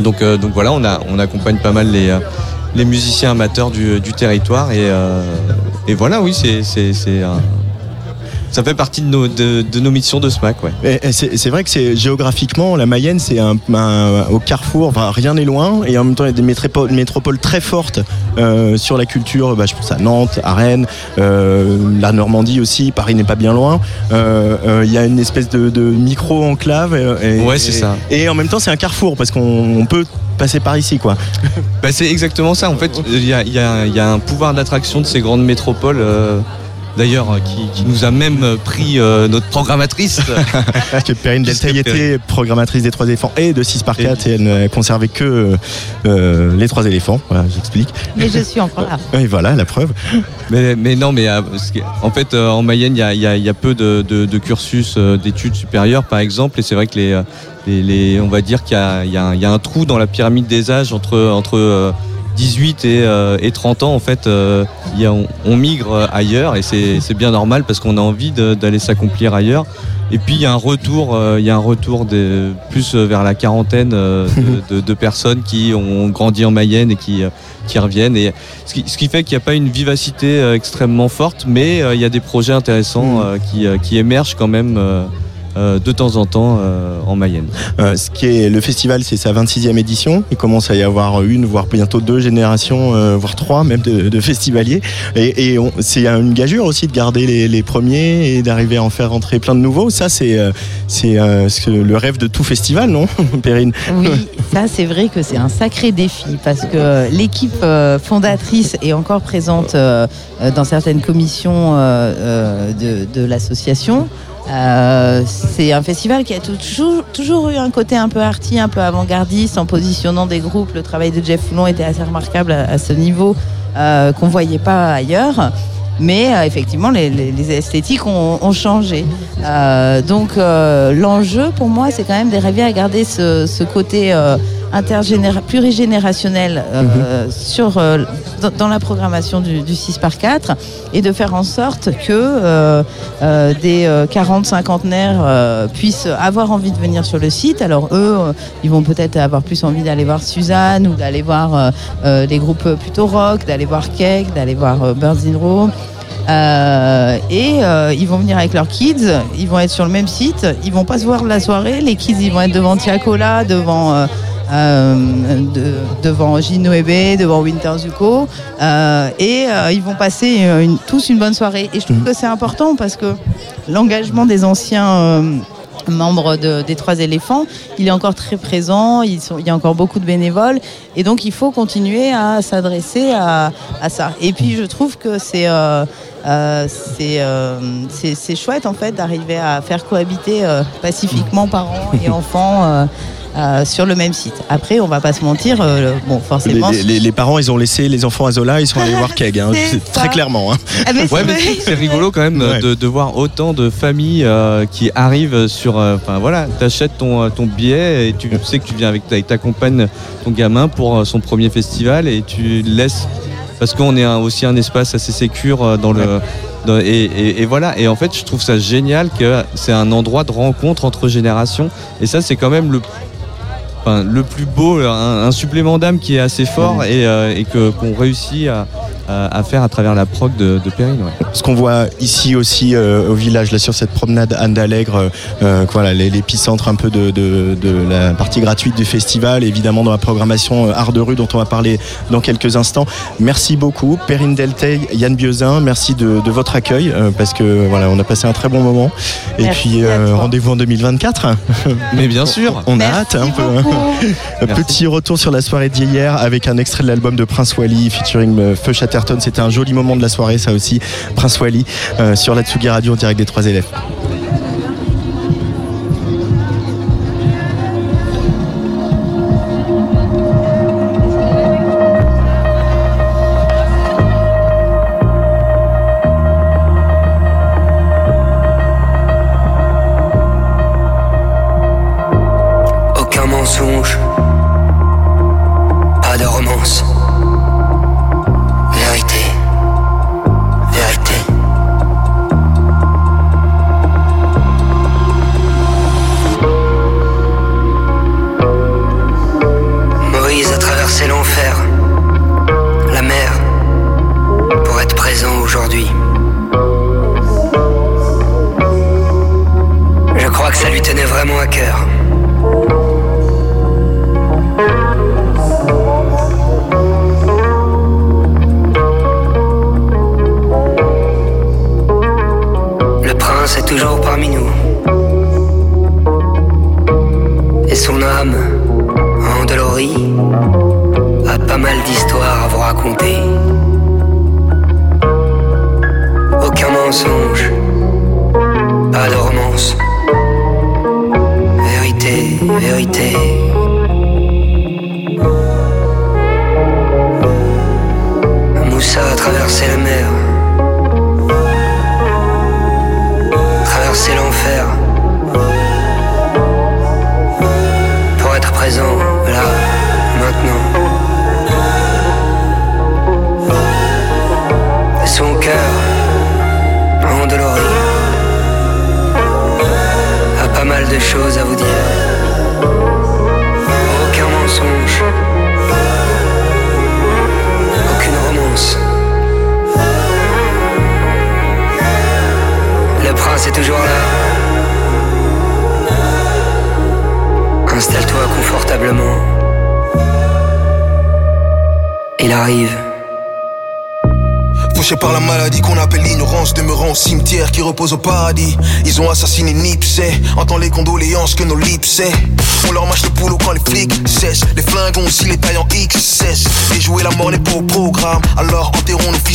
Donc, euh, donc voilà, on, accompagne pas mal les, musiciens amateurs du, territoire. Et, et voilà, oui, c'est un, ça fait partie de nos, de, de nos missions de SMAC, ouais. C'est vrai que c'est géographiquement la Mayenne, c'est un, un- au carrefour. Enfin, rien n'est loin, et en même temps, il y a des métropoles, métropoles très fortes euh, sur la culture. Bah, je pense à Nantes, à Rennes, euh, la Normandie aussi. Paris n'est pas bien loin. Euh, euh, Il y a une espèce de, de micro enclave. Et, et- Ouais, c'est ça. Et en même temps, c'est un carrefour parce qu'on on peut passer par ici, quoi. Bah, c'est exactement ça. En fait, il y a, il y a- il y a un pouvoir d'attraction de ces grandes métropoles. D'ailleurs, euh, qui, qui nous a même euh, pris euh, notre programmatrice. Parce que Perrine Deltaille était programmatrice des Trois éléphants et de 6 par 4 et elle ne conservait que euh, les Trois éléphants. Voilà, j'explique. Mais je suis encore là. Et voilà, la preuve. mais, mais non, mais en fait, en Mayenne, il y a, il y a- il y a peu de, de- de cursus d'études supérieures, par exemple, et c'est vrai que les, les, les- on va dire qu'il y y a un- il y a un trou dans la pyramide des âges entre entre euh, 18 et, euh, et 30 ans. En fait, euh, il y a- on, on migre euh, ailleurs et c'est bien normal parce qu'on a envie d'aller s'accomplir ailleurs. Et puis il y a un retour, il y a un retour des, plus vers la quarantaine euh, de, de- de personnes qui ont grandi en Mayenne et qui, qui reviennent. Et ce qui, ce qui fait qu'il n'y a pas une vivacité extrêmement forte, mais il y a des projets intéressants euh, qui, qui émergent quand même de temps en temps euh, en Mayenne. Euh, ce qui est le festival, c'est sa 26e édition. Il commence à y avoir une, voire bientôt deux générations, euh, voire trois même de, de festivaliers. Et, c'est une gageure aussi de garder les, les premiers et d'arriver à en faire rentrer plein de nouveaux. Ça, c'est euh, euh, le rêve de tout festival, non, Perrine? Oui, ça c'est vrai que c'est un sacré défi parce que l'équipe euh, fondatrice est encore présente euh, euh, dans certaines commissions euh, euh, de, de l'association. Euh, c'est un festival qui a toujours, eu un côté un peu arty, un peu avant-gardiste en positionnant des groupes. Le travail de Jeff Foulon était assez remarquable à, ce niveau euh, qu'on voyait pas ailleurs. Mais euh, effectivement, les, les- les esthétiques ont, ont changé. Euh, donc euh, l'enjeu pour moi, c'est quand même d'arriver à garder ce, ce côté euh, plurigénérationnel euh, sur, euh, dans, dans la programmation du, du 6 par 4 et de faire en sorte que euh, euh, des euh, 40 cinquantenaires puissent avoir envie de venir sur le site. Alors eux, ils vont peut-être avoir plus envie d'aller voir Suzanne ou d'aller voir des groupes plutôt rock, d'aller voir Cake, d'aller voir Birds in Row. Euh, et euh, ils vont venir avec leurs kids, ils vont être sur le même site, ils vont pas se voir la soirée, les kids ils vont être devant Tiakola, devant euh, de- devant Gino Ebe, devant Winter Zuko, euh, et euh, ils vont passer euh, une- tous une bonne soirée. Et je trouve que c'est important parce que l'engagement des anciens euh, membres de- des Trois éléphants, il est encore très présent, sont- il y a encore beaucoup de bénévoles, et donc il faut continuer à s'adresser à, à ça. Et puis je trouve que c'est euh, euh, euh, chouette en fait d'arriver à faire cohabiter euh, pacifiquement parents et enfants. Euh, sur le même site. Après, on va pas se mentir, euh, bon, les, forcément. les- les- les parents, ils ont laissé les enfants à Zola, ils sont allés voir Keg, hein, très clairement. hein. Ah, mais c'est Ouais, mais vrai. c'est- c'est rigolo quand même euh, Ouais. de, de voir autant de familles euh, qui arrivent sur. euh, Enfin voilà, t'achètes ton, ton billet et tu sais que tu viens avec ta, avec ta compagne, ton gamin pour son premier festival et tu laisses. Parce qu'on est un- aussi un espace assez sécure dans le. dans- et, et- et voilà, et en fait, je trouve ça génial que c'est un endroit de rencontre entre générations. Et ça, c'est quand même le, enfin, le plus beau, un, un supplément d'âme qui est assez fort et, euh, et que qu'on réussit à, à- à faire à travers la prog de, de Perrine. ouais. Ce qu'on voit ici aussi euh, au village, là sur cette promenade Anne d'Allègre, euh, euh, voilà, les- l'épicentre un peu de, de- de la partie gratuite du festival, évidemment dans la programmation euh, Art de rue dont on va parler dans quelques instants. Merci beaucoup, Perrine Delteil, Yann Biozin, merci de, de votre accueil euh, parce que voilà, on a passé un très bon moment. Et Merci puis euh, rendez-vous en 2024. Mais bien sûr. On a Merci hâte un peu. hein. Petit retour sur la soirée d'hier avec un extrait de l'album de Prince Wally featuring euh, Feu C'était un joli moment de la soirée, ça aussi. Prince Wally euh, sur la Tsugi Radio en direct des trois élèves.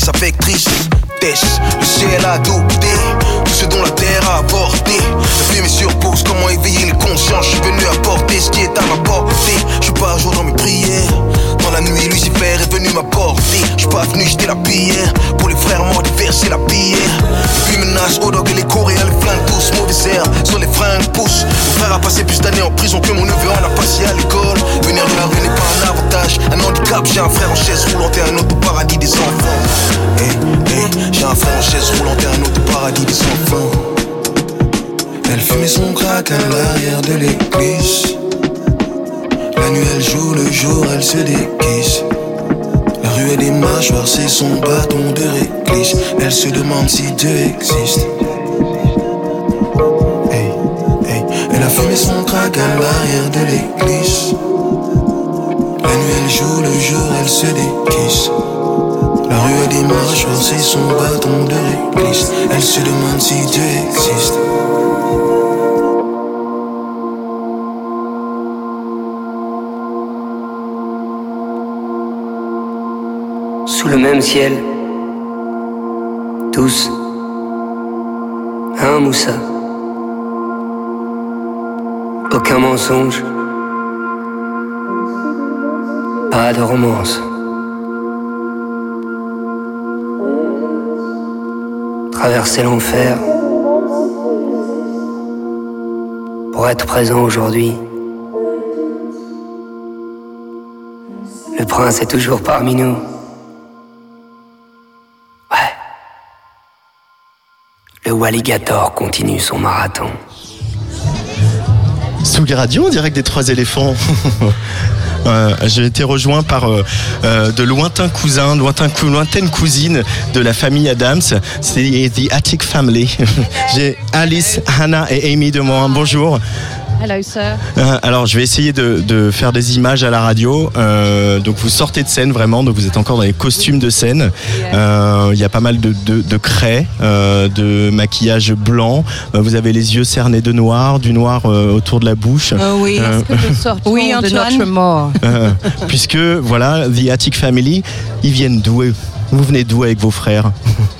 Enterrons nos fils avec tristesse. Le ciel a adopté tout ce dont la terre a apporté. Le film est sur pause, comment éveiller les consciences. Je suis venu apporter ce qui est à ma portée. Je à jour dans mes prières. Dans la nuit, Lucifer est venu m'apporter. Je pas venu jeter la pierre. Pour les frères morts, verser la pierre. Puis menace au dog et les coréens, les flingues tous. Mauvais herbe sur les fringues poussent. Mon frère a passé plus d'années en prison que mon neveu en a passé à l'école. Venir de la rue n'est pas un avantage. Un handicap, j'ai un frère en chaise roulante et un autre au paradis des enfants. Hey, hey, j'ai un frère en chaise roulante et un autre au paradis des enfants. Elle fumait son crack à l'arrière de l'église. La nuit elle joue, le jour elle se déguise. La rue a des mâchoires, c'est son bâton de réglisse. Elle se demande si Dieu existe. Elle a fumé son crack à l'arrière de l'église. La nuit elle joue, le jour elle se déguise. La rue a des mâchoires, c'est son bâton de réglisse. Elle se demande si Dieu existe. sous le même ciel. Tous. Un Moussa. Aucun mensonge. Pas de romance. Traverser l'enfer. Pour être présent aujourd'hui. Le prince est toujours parmi nous. Le Walligator continue son marathon. Sugi Radio en direct des Trois éléphants. Euh, J'ai été rejoint par euh, euh, de lointains cousins, lointaines cousines de la famille Adams. C'est The Attic Family. J'ai Alice, Hannah et Amy de moi. Bonjour. Hello, sir. Euh, alors, je vais essayer de, de faire des images à la radio. Euh, donc, vous sortez de scène vraiment. Donc, vous êtes encore dans les costumes de scène. Euh, Il y a pas mal de, de, de craie, euh, de maquillage blanc. Vous avez les yeux cernés de noir, du noir euh, autour de la bouche. Oh oui, Euh, est-ce que nous sortons Oui, de Antoine. notre mort? Euh, puisque voilà, The Attic Family, ils viennent d'où? Vous venez d'où avec vos frères?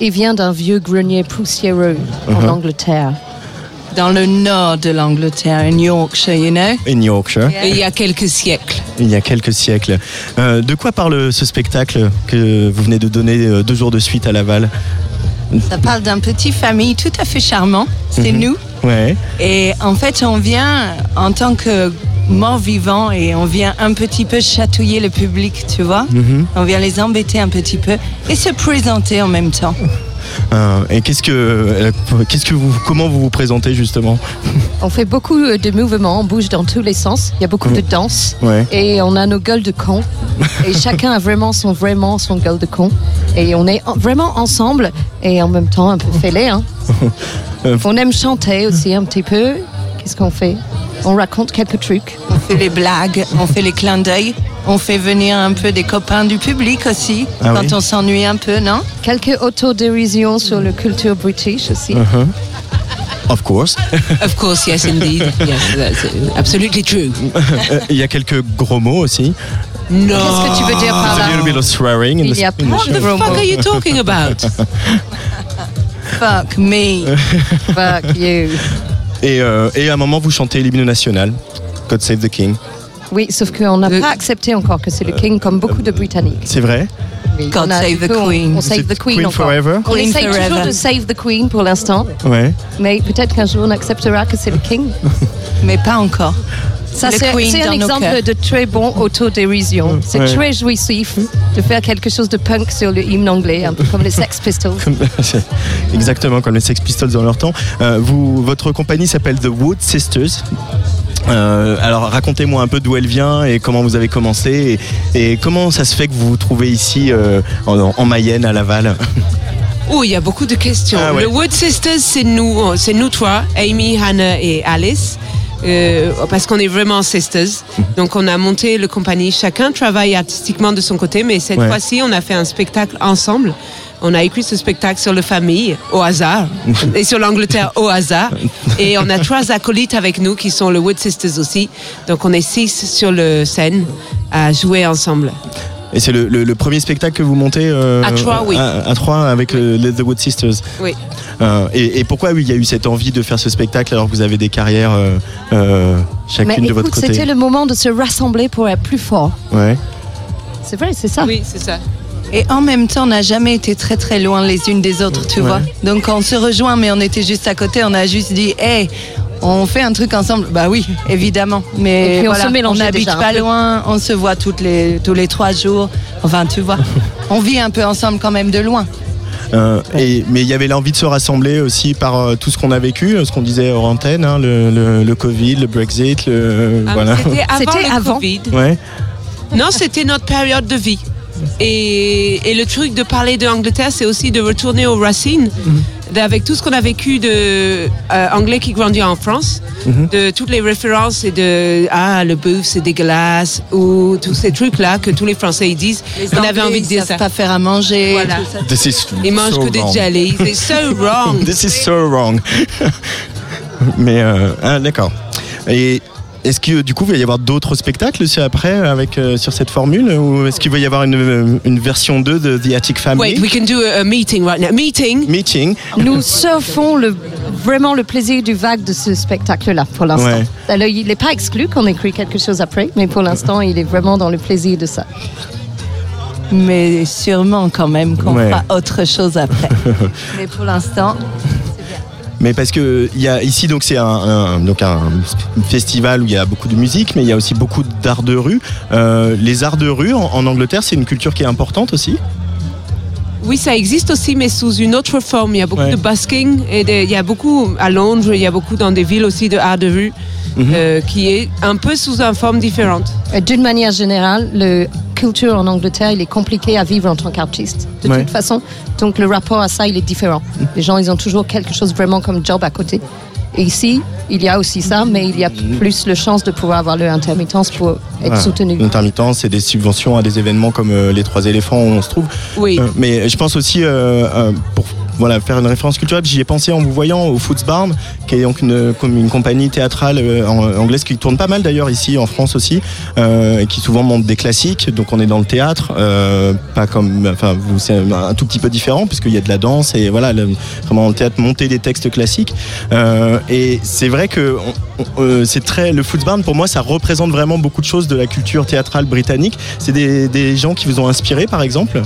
Il vient d'un vieux grenier poussiéreux en Uh-huh. Angleterre. Dans le nord de l'Angleterre, in Yorkshire, you know? In Yorkshire, il y a quelques siècles. il y a quelques siècles. Euh, de quoi parle ce spectacle que vous venez de donner euh, deux jours de suite à Laval? Ça parle d'un petit famille tout à fait charmant. C'est Mhm. nous. Ouais. Et en fait, on vient en tant que mort vivant et on vient un petit peu chatouiller le public, tu vois? Mhm. On vient les embêter un petit peu et se présenter en même temps. Euh, et qu'est-ce que, euh, qu'est-ce que vous, comment vous vous présentez justement On fait beaucoup de mouvements, on bouge dans tous les sens. Il y a beaucoup de danse. Ouais. Et on a nos gueules de con. Et chacun a vraiment son, vraiment son gueule de con. Et on est en- vraiment ensemble et en même temps un peu fêlés. Hein. Euh, On aime chanter aussi un petit peu. Qu'est-ce qu'on fait? On raconte quelques trucs. On fait les blagues, on fait les clins d'œil, on fait venir un peu des copains du public aussi, Ah quand oui. on s'ennuie un peu, non? Quelques autodérisions sur la culture british aussi. Uh-huh. Of course. Of course, yes, indeed. Yes, that's uh, absolutely true. Euh, Il y a quelques gros mots aussi. No. Qu'est-ce que tu veux dire par There's a little bit of swearing in Il the, y a in the gros What mots. are you talking about? Fuck me. Fuck you. Et, euh, et à un moment, vous chantez l'hymne national, God Save the King. Oui, sauf qu'on n'a pas accepté encore que c'est le king comme beaucoup de Britanniques. C'est vrai Oui, God on a- save the queen. On save the queen, Queen encore. forever On Queen essaye forever. toujours de save the queen pour l'instant, Ouais. mais peut-être qu'un jour on acceptera que c'est le king. Mais pas encore. Ça, c'est un exemple de très bon autodérision. C'est Ouais. très jouissif de faire quelque chose de punk sur le hymne anglais, un peu comme les Sex Pistols. Exactement comme les Sex Pistols dans leur temps. Euh, vous, votre compagnie s'appelle The Wood Sisters. Euh, alors racontez-moi un peu d'où elle vient et comment vous avez commencé et, et comment ça se fait que vous vous trouvez ici euh, en, en Mayenne à Laval. Oh, il y a beaucoup de questions. Ah ouais. Le Wood Sisters, c'est nous, euh, c'est nous trois, Amy, Hannah et Alice. euh, parce qu'on est vraiment sisters. Donc on a monté le compagnie. Chacun travaille artistiquement de son côté, mais cette Ouais. fois-ci, on a fait un spectacle ensemble. On a écrit ce spectacle sur la famille au hasard et sur l'Angleterre au hasard. Et on a trois acolytes avec nous qui sont le Wood Sisters aussi. Donc on est six sur le scène à jouer ensemble. Et c'est le, le- le premier spectacle que vous montez euh, À trois, oui. À, à trois avec le- les The Wood Sisters. Oui. Euh, et, et pourquoi oui, il y a eu cette envie de faire ce spectacle alors que vous avez des carrières euh, euh, chacune Mais de votre écoute, côté c'était le moment de se rassembler pour être plus fort. Ouais. C'est vrai, c'est ça. Oui, c'est ça. Et en même temps, on n'a jamais été très très loin les unes des autres, tu Ouais. vois. Donc on se rejoint, mais on était juste à côté. On a juste dit, hey, on fait un truc ensemble. Bah oui, évidemment. Mais Et puis on voilà, se mélangeait n'habite un pas peu. loin. On se voit toutes les tous les trois jours. Enfin, tu vois, on vit un peu ensemble quand même de loin. Euh, et, mais il y avait l'envie de se rassembler aussi par euh, tout ce qu'on a vécu, euh, ce qu'on disait hors antenne, hein, le, le- le Covid, le Brexit, le, Ah, voilà. C'était avant C'était le avant. Covid. Ouais. Non, c'était notre période de vie. Et, et le truc de parler de l'Angleterre, c'est aussi de retourner aux racines, Mhm. avec tout ce qu'on a vécu de euh, anglais qui grandit en France, Mhm. de toutes les références et de ah le bouffe c'est dégueulasse ou tous ces trucs là que tous les Français ils disent. On avait envie de ils dire savent ça. pas faire à manger. Voilà. This is Ils mangent so que des wrong. jellies. C'est so wrong. This is so wrong. mais euh, ah, d'accord. Et est-ce que du coup il va y avoir d'autres spectacles aussi après avec euh, sur cette formule ou est-ce qu'il va y avoir une, une version 2 de The Attic Family? Wait, we can do a, a meeting right now. Meeting. Meeting. Nous surfons le, vraiment le plaisir du vague de ce spectacle-là pour l'instant. Ouais. Alors, il n'est pas exclu qu'on écrit quelque chose après, mais pour l'instant, il est vraiment dans le plaisir de ça. Mais sûrement quand même qu'on Ouais. fera autre chose après. Mais pour l'instant, Mais parce que il y a ici donc c'est un, un- donc un festival où il y a beaucoup de musique, mais il y a aussi beaucoup d'art de rue. Euh, les arts de rue en, en Angleterre, c'est une culture qui est importante aussi? Oui, ça existe aussi, mais sous une autre forme. Il y a beaucoup Ouais. de busking et de- il y a beaucoup à Londres, il y a beaucoup dans des villes aussi de art de rue, Mhm. euh, qui est un peu sous une forme différente. D'une manière générale, la culture en Angleterre, il est compliqué à vivre en tant qu'artiste. De Ouais. toute façon, donc le rapport à ça, il est différent. Les gens, ils ont toujours quelque chose vraiment comme job à côté. Et ici, il y a aussi ça, mais il y a plus le chance de pouvoir avoir leur intermittence pour être Voilà. soutenu. L'intermittence et des subventions à des événements comme euh, les Trois éléphants où on se trouve. Oui. Euh, mais je pense aussi, euh, euh, pour voilà, faire une référence culturelle, j'y ai pensé en vous voyant au Foots Barn, qui est donc une, comme une compagnie théâtrale euh, anglaise qui tourne pas mal d'ailleurs ici en France aussi, euh, et qui souvent monte des classiques. Donc on est dans le théâtre, euh, pas comme, enfin c'est un tout petit peu différent puisqu'il y a de la danse et voilà, le- vraiment le théâtre monter des textes classiques. Euh, et c'est vrai que c'est très le Foots Barn pour moi ça représente vraiment beaucoup de choses de la culture théâtrale britannique. C'est des, des gens qui vous ont inspiré par exemple?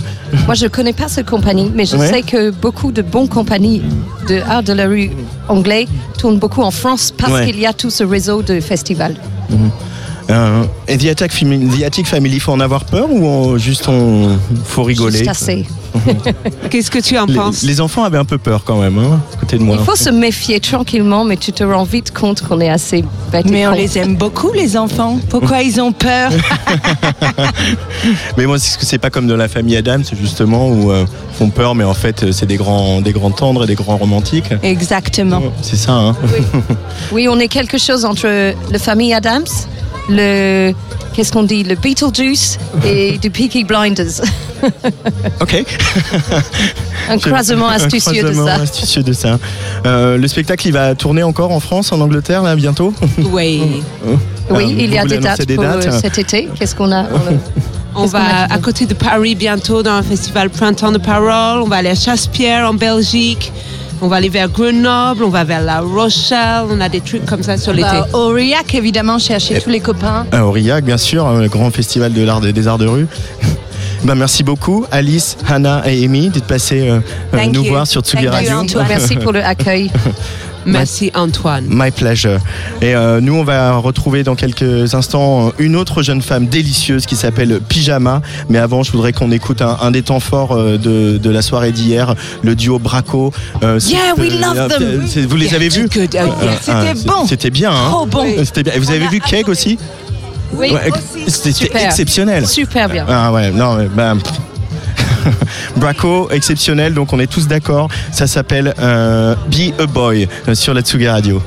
Moi, je ne connais pas cette compagnie, mais je Ouais. sais que beaucoup de bonnes compagnies de art de la rue anglais tournent beaucoup en France parce Ouais. qu'il y a tout ce réseau de festivals. Euh, et The Attack Family, The Attic Family, faut en avoir peur ou on- juste on faut rigoler Juste assez. Qu'est-ce que tu en les, penses les enfants avaient un peu peur quand même, hein, à côté de moi. Il faut se méfier tranquillement, mais tu te rends vite compte qu'on est assez bête. Mais on les aime beaucoup, les enfants. Pourquoi ils ont peur Mais moi, c'est que c'est pas comme dans la famille Adams, justement, où euh, font peur, mais en fait, euh, c'est des grands, des grands tendres et des grands romantiques. Exactement. C'est ça, hein Oui, on est quelque chose entre la famille Adams, le qu'est-ce qu'on dit, le Beetlejuice et du Peaky Blinders. Ok. Un croisement astucieux de croisement ça. astucieux de ça. Euh, le spectacle, il va tourner encore en France, en Angleterre, là, bientôt Oui. Oui, il y a des dates des pour dates euh, cet été. Qu'est-ce qu'on a On va à côté de Paris bientôt dans un festival Printemps de Parole. On va aller à Chasse-Pierre en Belgique. On va aller vers Grenoble. On va vers La Rochelle. On a des trucs comme ça sur l'été. Bah, Aurillac, évidemment, chercher tous les copains. À Aurillac, bien sûr, hein, le grand festival de l'art des arts de rue. Ben, merci beaucoup, Alice, Hannah et Amy, d'être passés euh, euh, nous you. voir sur Tsugi Radio. Merci pour l'accueil. Merci Antoine. My pleasure. Et euh, nous, on va retrouver dans quelques instants une autre jeune femme délicieuse qui s'appelle Pyjama. Mais avant, je voudrais qu'on écoute un, un des temps forts euh, de, de la soirée d'hier, le duo Braco. Euh, Yeah, we love them. Vous les Yeah, avez vus. Oh, yeah. ah, C'était bon. C'était bien. Hein Trop bon. C'était bien. Et vous avez vu Keg aussi Oui, Ouais, C'était exceptionnel. super bien. Ah ouais, non, ben. Braco, exceptionnel, donc on est tous d'accord. Ça s'appelle euh, Be a Boy euh, sur la Tsugi Radio.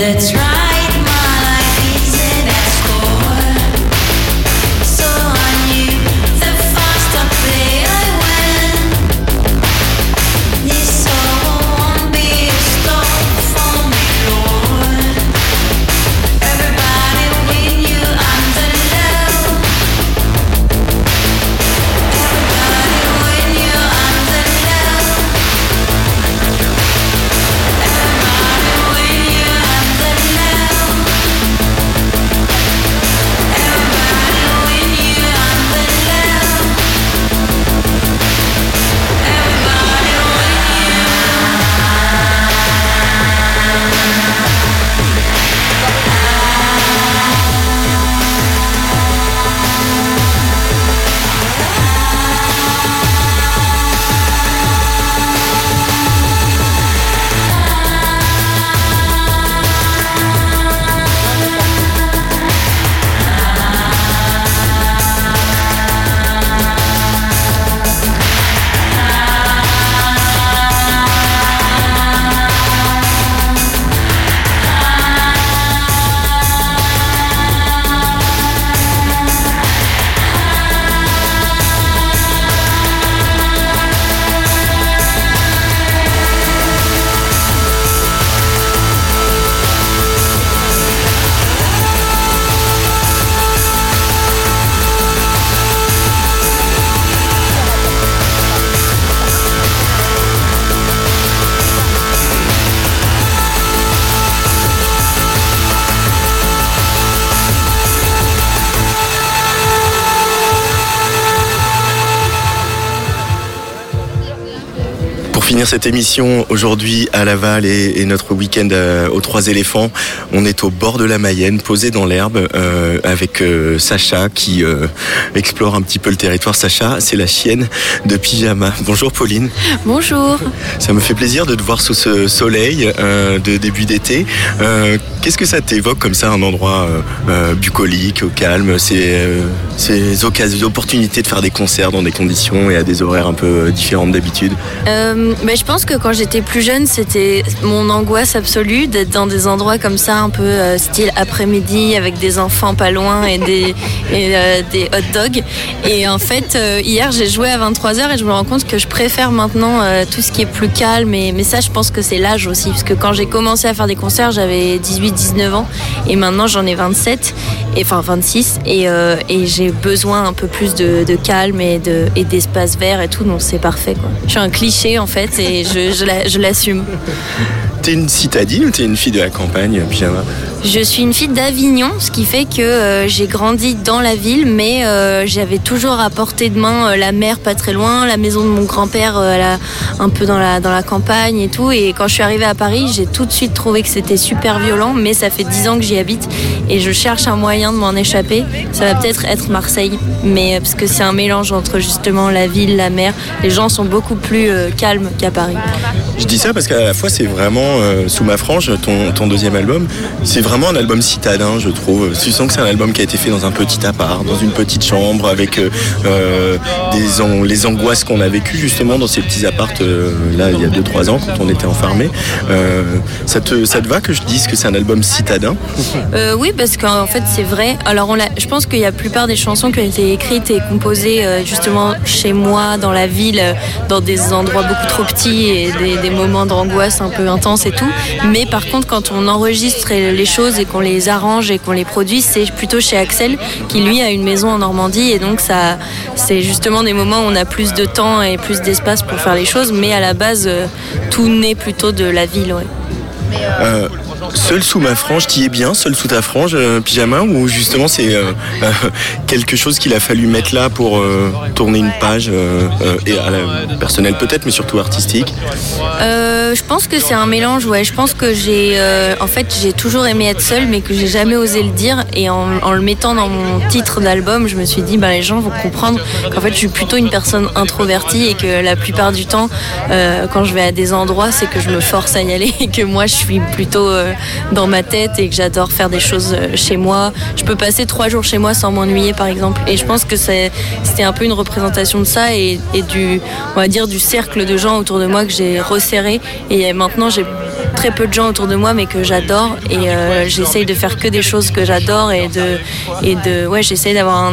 That's right. Cette émission aujourd'hui à Laval et, et notre week-end euh, aux Trois Éléphants, on est au bord de la Mayenne, posé dans l'herbe, euh, avec euh, Sacha qui euh, explore un petit peu le territoire. Sacha, c'est la chienne de pyjama. Bonjour Pauline. Bonjour. Ça me fait plaisir de te voir sous ce soleil de début d'été. Qu'est-ce que ça t'évoque comme ça, un endroit euh, euh, bucolique, au calme C'est euh, ces occasions, opportunités de faire des concerts dans des conditions et à des horaires un peu différentes d'habitude? Euh, je pense que quand j'étais plus jeune, c'était mon angoisse absolue d'être dans des endroits comme ça, un peu style après-midi, avec des enfants pas loin et des, et, des hot dogs. Et en fait, hier, j'ai joué à 23h et je me rends compte que je préfère maintenant tout ce qui est plus calme. Et, mais ça, je pense que c'est l'âge aussi. Parce que quand j'ai commencé à faire des concerts, j'avais 18-19 ans. Et maintenant, j'en ai 27, et, enfin 26. Et, euh, et j'ai besoin un peu plus de, calme et de- et d'espace vert et tout. Donc c'est parfait. Quoi. Je suis un cliché en fait et je, je l'assume. T'es une citadine ou t'es une fille de la campagne, pyjama Je suis une fille d'Avignon, ce qui fait que euh, j'ai grandi dans la ville, mais euh, j'avais toujours à portée de main euh, la mer pas très loin, la maison de mon grand-père un peu dans la, dans la campagne et tout. Et quand je suis arrivée à Paris, j'ai tout de suite trouvé que c'était super violent, mais ça fait 10 ans que j'y habite et je cherche un moyen de m'en échapper. Ça va peut-être être Marseille, mais parce que c'est un mélange entre justement la ville, la mer. Les gens sont beaucoup plus calmes qu'à Paris. Je dis ça parce qu'à la fois c'est vraiment euh, sous ma frange, ton, deuxième album, c'est vraiment un album citadin, je trouve. Tu sens que c'est un album qui a été fait dans un petit appart, dans une petite chambre, avec euh, euh, les angoisses qu'on a vécues justement dans ces petits appartes euh, là il y a 2-3 ans quand on était enfermés. Ça, te, va que je dise que c'est un album citadin? Oui, parce qu'en fait, c'est vrai. Alors, je pense qu'il y a la plupart des chansons qui ont été écrites et composées justement chez moi, dans la ville, dans des endroits beaucoup trop petits et des moments d'angoisse un peu intenses et tout. Mais par contre, quand on enregistre les choses et qu'on les arrange et qu'on les produit, c'est plutôt chez Axel, qui lui a une maison en Normandie. Et donc, ça, c'est justement des moments où on a plus de temps et plus d'espace pour faire les choses. Mais à la base, euh, tout naît plutôt de la ville. Euh, Seul sous ma frange, t'y es bien, seul sous ta frange, euh, pyjama, ou justement c'est euh, euh, quelque chose qu'il a fallu mettre là pour tourner une page, personnelle peut-être, mais surtout artistique? Je pense que c'est un mélange, ouais. Je pense que j'ai, en fait, j'ai toujours aimé être seule, mais que j'ai jamais osé le dire. Et en, le mettant dans mon titre d'album, je me suis dit, bah, les gens vont comprendre qu'en fait, je suis plutôt une personne introvertie et que la plupart du temps, quand je vais à des endroits, c'est que je me force à y aller et que moi, je suis plutôt dans ma tête et que j'adore faire des choses euh, chez moi. Je peux passer trois jours chez moi sans m'ennuyer, par exemple. Et je pense que c'était un peu une représentation de ça et, et du, on va dire, du cercle de gens autour de moi que j'ai resserré. Et maintenant, j'ai très peu de gens autour de moi, mais que j'adore. Et euh, j'essaye de faire que des choses que j'adore et de, et de, ouais, j'essaye d'avoir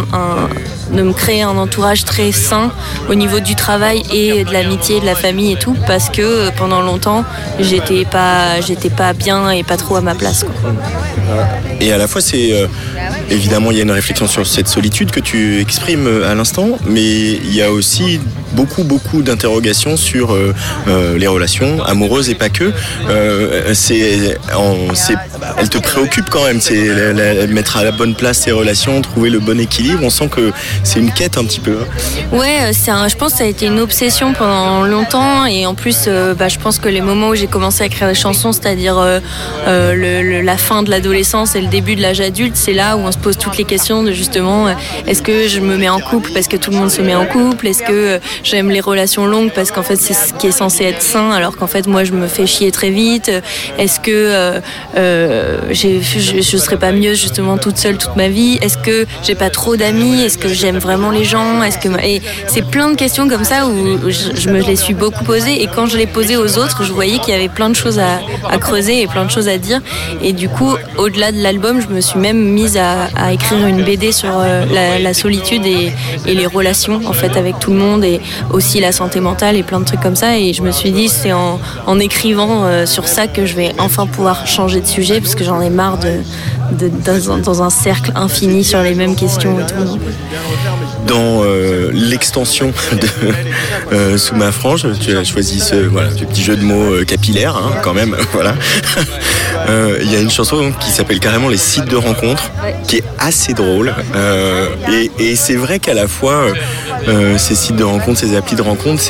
de me créer un entourage très sain au niveau du travail et de l'amitié, de la famille et tout, parce que euh, pendant longtemps, j'étais pas, j'étais pas bien et pas trop à ma place. quoi. Et à la fois, c'est euh, évidemment, il y a une réflexion sur cette solitude que tu exprimes euh, à l'instant, mais il y a aussi beaucoup, beaucoup d'interrogations sur euh, euh, les relations amoureuses et pas que. Euh, c'est, c'est- elle te préoccupe quand même. C'est mettre à la bonne place ces relations, trouver le bon équilibre. On sent que c'est une quête un petit peu. hein. Ouais, euh, c'est je pense que ça a été une obsession pendant longtemps et en plus, bah, je pense que les moments où j'ai commencé à écrire des chansons, c'est-à-dire la fin de l'adolescence et le début de l'âge adulte, c'est là où on se pose toutes les questions de justement, est-ce que je me mets en couple parce que tout le monde se met en couple, est-ce que j'aime les relations longues parce qu'en fait c'est ce qui est censé être sain alors qu'en fait moi je me fais chier très vite, est-ce que euh, euh, je, je serais pas mieux justement toute seule toute ma vie, est-ce que j'ai pas trop d'amis, est-ce que j'aime vraiment les gens, est-ce que et c'est plein de questions comme ça où je, me les suis beaucoup posées. Et quand je les posais aux autres, je voyais qu'il y avait plein de choses à, creuser et plein de choses à dire. Et du coup au-delà de l'album, je me suis même mise à, écrire une BD sur euh, la, la solitude et, et les relations en fait avec tout le monde. Et aussi la santé mentale et plein de trucs comme ça et je me suis dit c'est en, écrivant euh, sur ça que je vais enfin pouvoir changer de sujet parce que j'en ai marre de, dans, un- cercle infini sur les mêmes questions et tout. dans euh, l'extension de euh, sous ma frange. Tu as choisi ce, voilà, ce petit jeu de mots capillaire, hein, quand même. voilà. Euh, il y a une chanson qui s'appelle carrément Les sites de rencontres, qui est assez drôle. Euh, et et c'est vrai qu'à la fois, euh, ces sites de rencontres, ces applis de rencontres,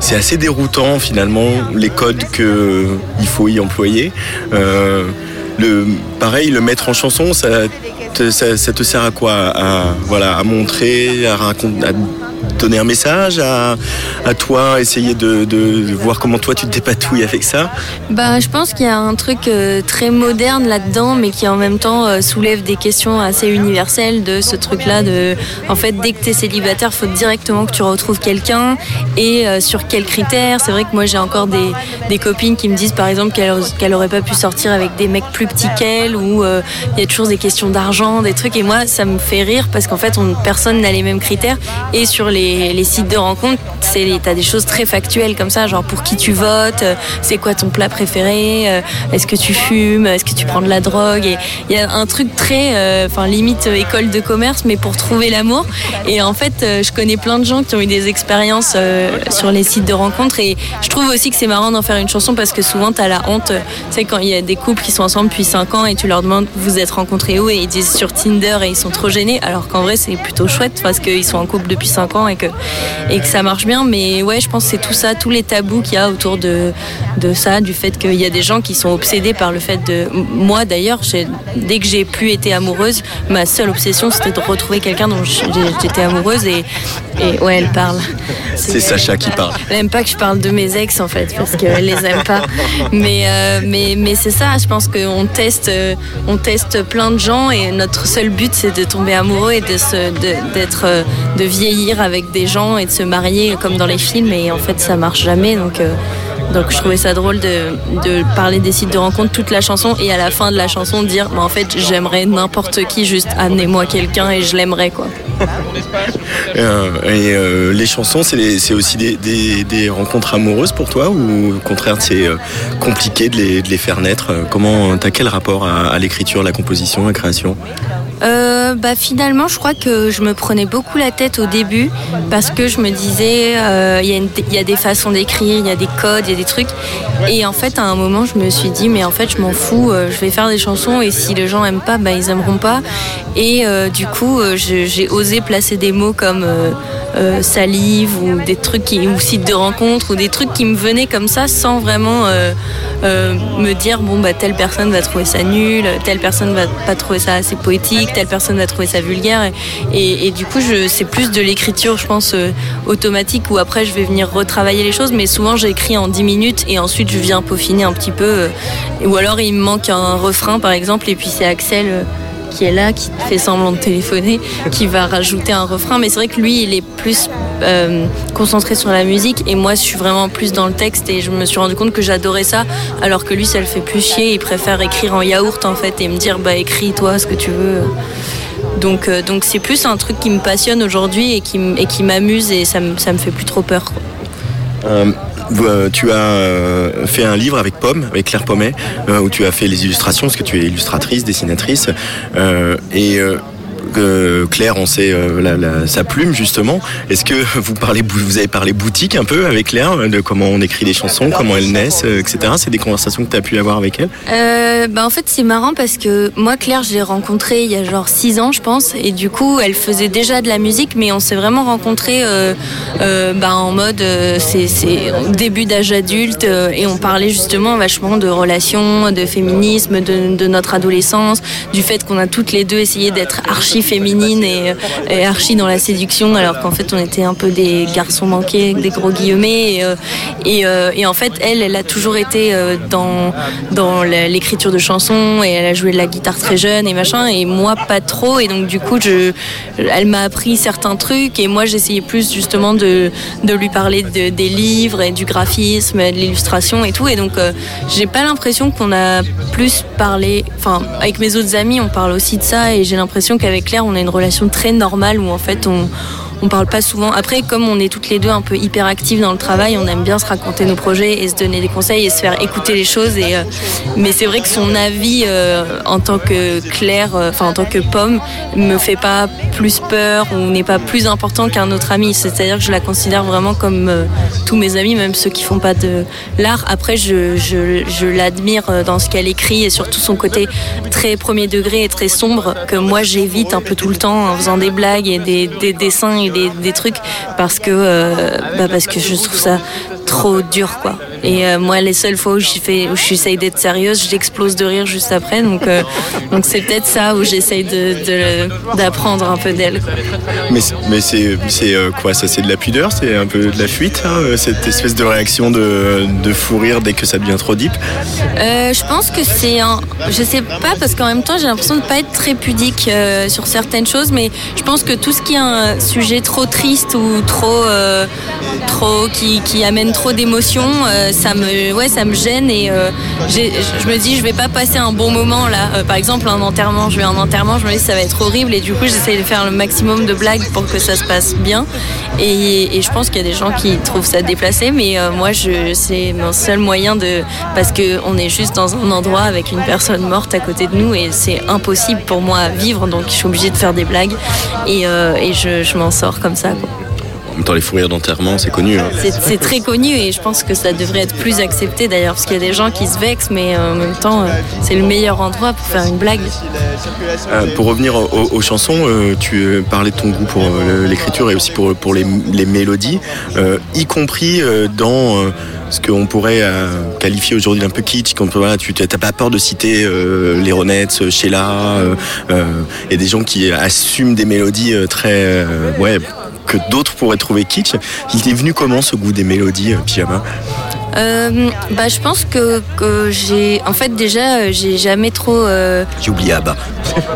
c'est assez déroutant finalement, les codes qu'il faut y employer. Le, pareil, le mettre en chanson, ça te, ça, ça te sert à quoi? À, voilà, à montrer, à, raconter, à donner un message, à, toi essayer de, voir comment toi tu te dépatouilles avec ça. Bah, je pense qu'il y a un truc euh, très moderne là-dedans, mais qui en même temps euh, soulève des questions assez universelles de ce truc-là. De, en fait, dès que tu es célibataire, faut directement que tu retrouves quelqu'un et euh, sur quels critères. C'est vrai que moi, j'ai encore des, copines qui me disent, par exemple, qu'elles qu'elles auraient pas pu sortir avec des mecs plus petits qu'elles ou il y a toujours des questions d'argent, des trucs. Et moi, ça me fait rire parce qu'en fait, on, personne n'a les mêmes critères. Et sur les, sites de rencontres, t'as des choses très factuelles comme ça, genre pour qui tu votes, euh, c'est quoi ton plat préféré, euh, est-ce que tu fumes, est-ce que tu prends de la drogue. Et il y a un truc très, euh, enfin limite école de commerce, mais pour trouver l'amour. Et en fait, je connais plein de gens qui ont eu des expériences sur les sites de rencontres. Et je trouve aussi que c'est marrant d'en faire une chanson parce que souvent t'as la honte. Tu sais quand il y a des couples qui sont ensemble depuis 5 ans et tu leur demandes vous êtes rencontrés où et ils disent sur Tinder et ils sont trop gênés. Alors qu'en vrai c'est plutôt chouette parce qu'ils sont en couple depuis 5 ans et que et que ça marche bien. Mais ouais, je pense que c'est tout ça, tous les tabous qu'il y a autour de, de ça, du fait qu'il y a des gens qui sont obsédés par le fait de. Moi d'ailleurs, dès que j'ai plus été amoureuse, ma seule obsession c'était de retrouver quelqu'un dont j'étais amoureuse et, et ouais, elle parle. C'est Sacha qui parle. Elle aime pas que je parle de mes ex en fait parce qu'elle les aime pas. Mais euh, mais mais c'est ça. Je pense qu'on teste euh, on teste plein de gens et notre seul but c'est de tomber amoureux et de se de- d'être euh, de vieillir avec des gens et de se marier comme dans les films et en fait ça marche jamais donc. euh, donc je trouvais ça drôle de, parler des sites de rencontres toute la chanson et à la fin de la chanson dire mais en fait j'aimerais n'importe qui juste amenez-moi quelqu'un et je l'aimerais quoi. Euh, et euh, les chansons, c'est aussi des, rencontres amoureuses pour toi ou au contraire c'est euh, compliqué de les, de les faire naître? Euh, Comment t'as quel rapport à, à l'écriture, la composition, la création? Euh, bah finalement, je crois que je me prenais beaucoup la tête au début parce que je me disais, euh, il y, y a des façons d'écrire, il y a des codes, il y a des trucs. Et en fait, à un moment, je me suis dit, mais en fait, je m'en fous, euh, je vais faire des chansons et si les gens aiment pas, bah ils aimeront pas. Et euh, du coup, j'ai osé placer des mots comme salive ou des trucs qui, ou site de rencontre ou des trucs qui me venaient comme ça sans vraiment me dire bon bah telle personne va trouver ça nul, telle personne va pas trouver ça assez poétique, telle personne va trouver ça vulgaire. Et, du coup c'est plus de l'écriture je pense euh, automatique où après je vais venir retravailler les choses. Mais souvent j'écris en 10 minutes et ensuite je viens peaufiner un petit peu euh, ou alors il me manque un refrain par exemple et puis c'est Axel euh, qui est là, qui fait semblant de téléphoner, qui va rajouter un refrain. Mais c'est vrai que lui, il est plus euh, concentré sur la musique et moi, je suis vraiment plus dans le texte et je me suis rendu compte que j'adorais ça, alors que lui, ça le fait plus chier. Il préfère écrire en yaourt en fait et me dire bah écris toi ce que tu veux. Donc euh, donc c'est plus un truc qui me passionne aujourd'hui et qui m- et qui m'amuse et ça me ça me fait plus trop peur. Euh, euh, tu as euh, fait un livre avec Pomme, avec Claire Pommet, euh, où tu as fait les illustrations, parce que tu es illustratrice, dessinatrice. et euh, Claire, on sait euh, la- la- sa plume justement. Est-ce que vous parlez, vous avez parlé boutique un peu avec Claire, de comment on écrit des chansons, comment elles naissent, euh, etc. C'est des conversations que tu as pu avoir avec elle? Euh, bah en fait c'est marrant parce que moi Claire je l'ai rencontrée il y a genre 6 ans je pense et du coup elle faisait déjà de la musique mais on s'est vraiment rencontrés bah, en mode c'est début d'âge adulte et on parlait justement vachement de relations, de féminisme, de, de notre adolescence, du fait qu'on a toutes les deux essayé d'être archi féminines et, et archi dans la séduction alors qu'en fait on était un peu des garçons manqués, des gros guillemets. Et, euh, euh, en fait elle elle a toujours été euh, dans dans l'écriture de chansons et elle a joué de la guitare très jeune et machin. Et moi pas trop. Et donc du coup je elle m'a appris certains trucs. Et moi j'essayais plus justement de, de lui parler de- des livres et du graphisme et de l'illustration et tout. Et donc euh, j'ai pas l'impression qu'on a plus parlé. Enfin avec mes autres amis on parle aussi de ça. Et j'ai l'impression qu'avec On a une relation très normale où en fait on on parle pas souvent. Après, comme on est toutes les deux un peu hyper actives dans le travail, on aime bien se raconter nos projets et se donner des conseils et se faire écouter les choses. Et, euh, mais c'est vrai que son avis euh, en tant que Claire, euh, enfin en tant que Pomme, me fait pas plus peur ou n'est pas plus important qu'un autre ami. C'est-à-dire que je la considère vraiment comme tous mes amis, même ceux qui font pas de l'art. Après, je, je, je l'admire dans ce qu'elle écrit et surtout son côté très premier degré et très sombre que moi j'évite un peu tout le temps en faisant des blagues et des, des dessins des, trucs parce que, euh, bah parce que je trouve ça trop dur quoi. Et euh, moi les seules fois où j'essaye d'être sérieuse, j'explose de rire juste après donc euh, donc c'est peut-être ça où j'essaye de de- d'apprendre un peu d'elle. Mais, c'est- mais c'est c'est, euh, quoi? Ça C'est de la pudeur? C'est un peu de la fuite hein, Cette espèce de réaction de, de fou rire dès que ça devient trop deep? Euh, je pense que c'est un. Je sais pas parce qu'en même temps j'ai l'impression de pas être très pudique sur certaines choses, mais je pense que tout ce qui est un sujet trop triste ou trop, trop qui, qui amène trop d'émotions, euh, ça me, ouais, ça me gêne et euh, je me dis je vais pas passer un bon moment là. Euh, par exemple un enterrement, je vais à un enterrement, je me dis ça va être horrible et du coup j'essaie de faire le maximum de blagues pour que ça se passe bien. Et, je pense qu'il y a des gens qui trouvent ça déplacé, mais moi c'est mon seul moyen de parce que on est juste dans un endroit avec une personne morte à côté de nous et c'est impossible pour moi à vivre, donc je suis obligée de faire des blagues et, je, m'en sors comme ça. En même temps, les fous rires d'enterrement, c'est connu. hein. C'est, c'est très connu et je pense que ça devrait être plus accepté d'ailleurs parce qu'il y a des gens qui se vexent, mais euh, en même temps euh, c'est le meilleur endroit pour faire une blague. Euh, pour revenir aux, aux- chansons, euh, tu parlais de ton goût pour euh, l'écriture et aussi pour, pour les, les mélodies, euh, y compris euh, dans ce qu'on pourrait euh, qualifier aujourd'hui d'un peu kitsch. Quand, voilà, tu n'as pas peur de citer euh, les Ronettes, Sheila, euh, euh, et des gens qui assument des mélodies très... euh, ouais, que d'autres pourraient trouver kitsch. Il est venu comment ce goût des mélodies, euh, Pyjama? Euh, bah, je pense que, que j'ai. En fait, déjà, euh, j'ai jamais trop. euh, J'ai oublié Abba.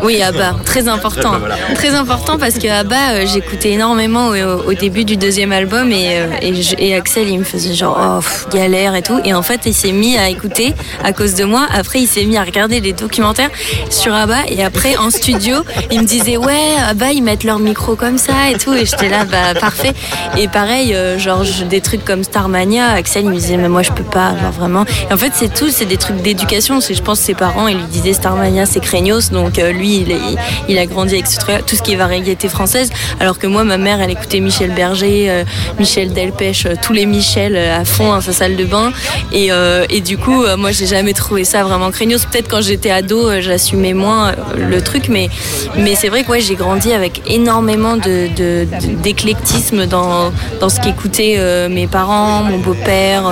Oui, Abba, très important. Bah, voilà. Très important parce que Abba, euh, j'écoutais énormément au, au début du deuxième album et, euh, et, je- et Axel, il me faisait genre oh, pff, galère et tout. Et en fait, il s'est mis à écouter à cause de moi. Après, il s'est mis à regarder des documentaires sur Abba et après, en studio, il me disait ouais, Abba, ils mettent leur micro comme ça et tout. Et j'étais là, bah parfait. Et pareil, genre des trucs comme Starmania, Axel, il me disait moi je peux pas, genre vraiment. En fait, c'est tout, c'est des trucs d'éducation. Je pense, ses parents, ils lui disaient Starmania, c'est craignos. Donc euh, lui, il, a grandi avec tout ce qui est variété française. Alors que moi, ma mère, elle écoutait Michel Berger, euh, Michel Delpech, euh, tous les Michel à fond dans sa salle de bain. Et, et du coup, moi, j'ai jamais trouvé ça vraiment craignos. Peut-être quand j'étais ado, j'assumais moins le truc, mais, mais c'est vrai que ouais, j'ai grandi avec énormément de, de- d'éclectisme dans, dans ce qu'écoutaient mes parents, mon beau-père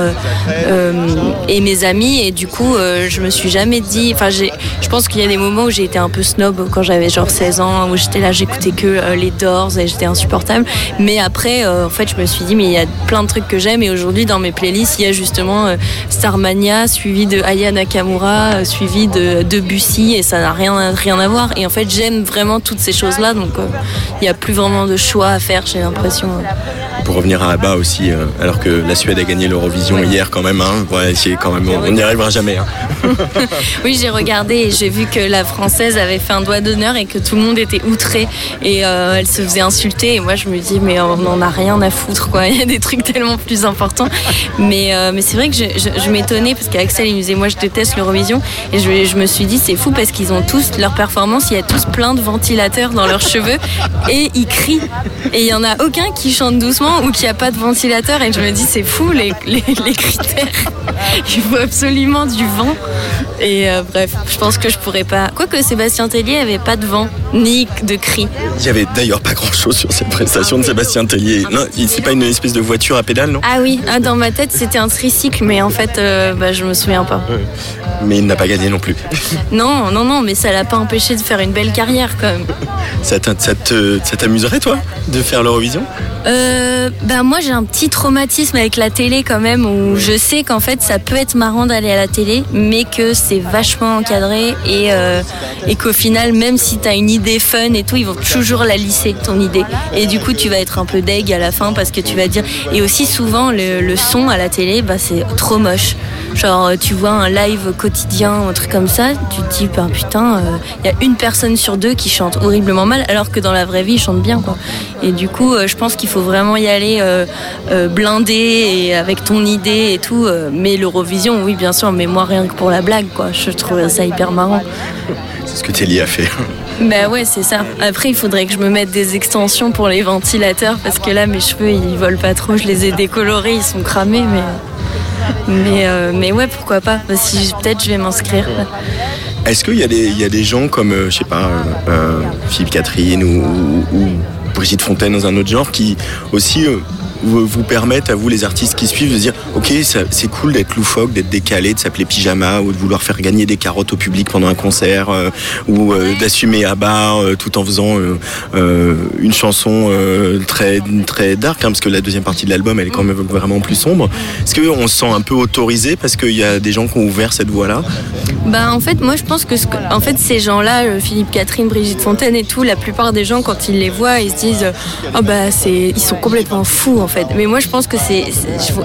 et mes amis. Et du coup, euh, je me suis jamais dit. Enfin, je pense qu'il y a des moments où j'ai été un peu snob quand j'avais genre 16 ans, où j'étais là, j'écoutais que euh, les Doors et j'étais insupportable. Mais après, euh, en fait, je me suis dit, mais il y a plein de trucs que j'aime. Et aujourd'hui, dans mes playlists, il y a justement euh, Starmania, suivi de Aya Nakamura, euh, suivi de Debussy, et ça n'a rien, rien à voir. Et en fait, j'aime vraiment toutes ces choses-là. Donc, euh, il n'y a plus vraiment de choix à faire, j'ai l'impression. Pour revenir à Abba aussi, euh, alors que la Suède a gagné l'Eurovision hier quand même, hein, ouais, quand même, on n'y arrivera jamais. hein. Oui, j'ai regardé et j'ai vu que la française avait fait un doigt d'honneur et que tout le monde était outré et euh, elle se faisait insulter. Et moi, je me dis, mais on n'en a rien à foutre, quoi. Il y a des trucs tellement plus importants. Mais, euh, c'est vrai que je, m'étonnais parce qu'Axel, il me disait, moi, je déteste l'Eurovision. Et je, me suis dit, c'est fou parce qu'ils ont tous leur performance, il y a tous plein de ventilateurs dans leurs cheveux et ils crient. Et il y en a aucun qui chante doucement ou qui a pas de ventilateur. Et je me dis, c'est fou les, les, les critères. Il faut absolument du vent. Et euh, bref, je pense que je pourrais pas. Quoique Sébastien Tellier avait pas de vent ni de cris. Il y avait d'ailleurs pas grand chose sur cette prestation de Sébastien Tellier. Non, c'est pas une espèce de voiture à pédale, non? Ah oui, ah, dans ma tête c'était un tricycle, mais en fait, euh, bah, je me souviens pas. Mais il n'a pas gagné non plus. Non, non, non, mais ça l'a pas empêché de faire une belle carrière quand même. Ça t'in- ça te- ça t'amuserait, toi, de faire l'Eurovision? Euh, bah moi j'ai un petit traumatisme avec la télé quand même où je sais qu'en fait ça peut être marrant d'aller à la télé, mais que c'est vachement encadré et, euh, et qu'au final, même si tu as une idée fun et tout, ils vont toujours la lisser, ton idée. Et du coup, tu vas être un peu deg à la fin parce que tu vas dire. Et aussi, souvent, le, son à la télé, bah, c'est trop moche. Genre, tu vois un live quotidien, un truc comme ça, tu te dis, bah, putain, il y a une personne sur deux qui chante horriblement mal, alors que dans la vraie vie, ils chantent bien, quoi. Et du coup, euh, je pense qu'il faut vraiment y aller euh, euh, blindé et avec ton idée et tout. euh, mais l'Eurovision, oui, bien sûr, mais moi, rien que pour la blague, quoi. Je trouve ça hyper marrant. C'est ce que Telly a fait. Bah ouais, c'est ça. Après, il faudrait que je me mette des extensions pour les ventilateurs parce que là, mes cheveux, ils volent pas trop. Je les ai décolorés, ils sont cramés, mais. Mais, euh, mais ouais, pourquoi pas Bah, si, Peut-être je vais m'inscrire. Est-ce qu'il y, a des- il y a des gens comme, euh, je sais pas, euh, Philippe Catherine ou, ou- ou Brigitte Fontaine dans un autre genre qui aussi vous, permettent à vous, les artistes qui suivent, de dire Ok, c'est cool d'être loufoque, d'être décalé, de s'appeler pyjama ou de vouloir faire gagner des carottes au public pendant un concert euh, ou euh, d'assumer à bas euh, tout en faisant une chanson très, très dark, hein, parce que la deuxième partie de l'album elle est quand même vraiment plus sombre. Est-ce qu'on se sent un peu autorisé parce qu'il y a des gens qui ont ouvert cette voie-là? Bah en fait moi je pense que, ce que- en fait ces gens-là, euh, Philippe Catherine, Brigitte Fontaine et tout, la plupart des gens quand ils les voient ils se disent oh bah c'est ils sont complètement fous en fait. Mais moi je pense que c'est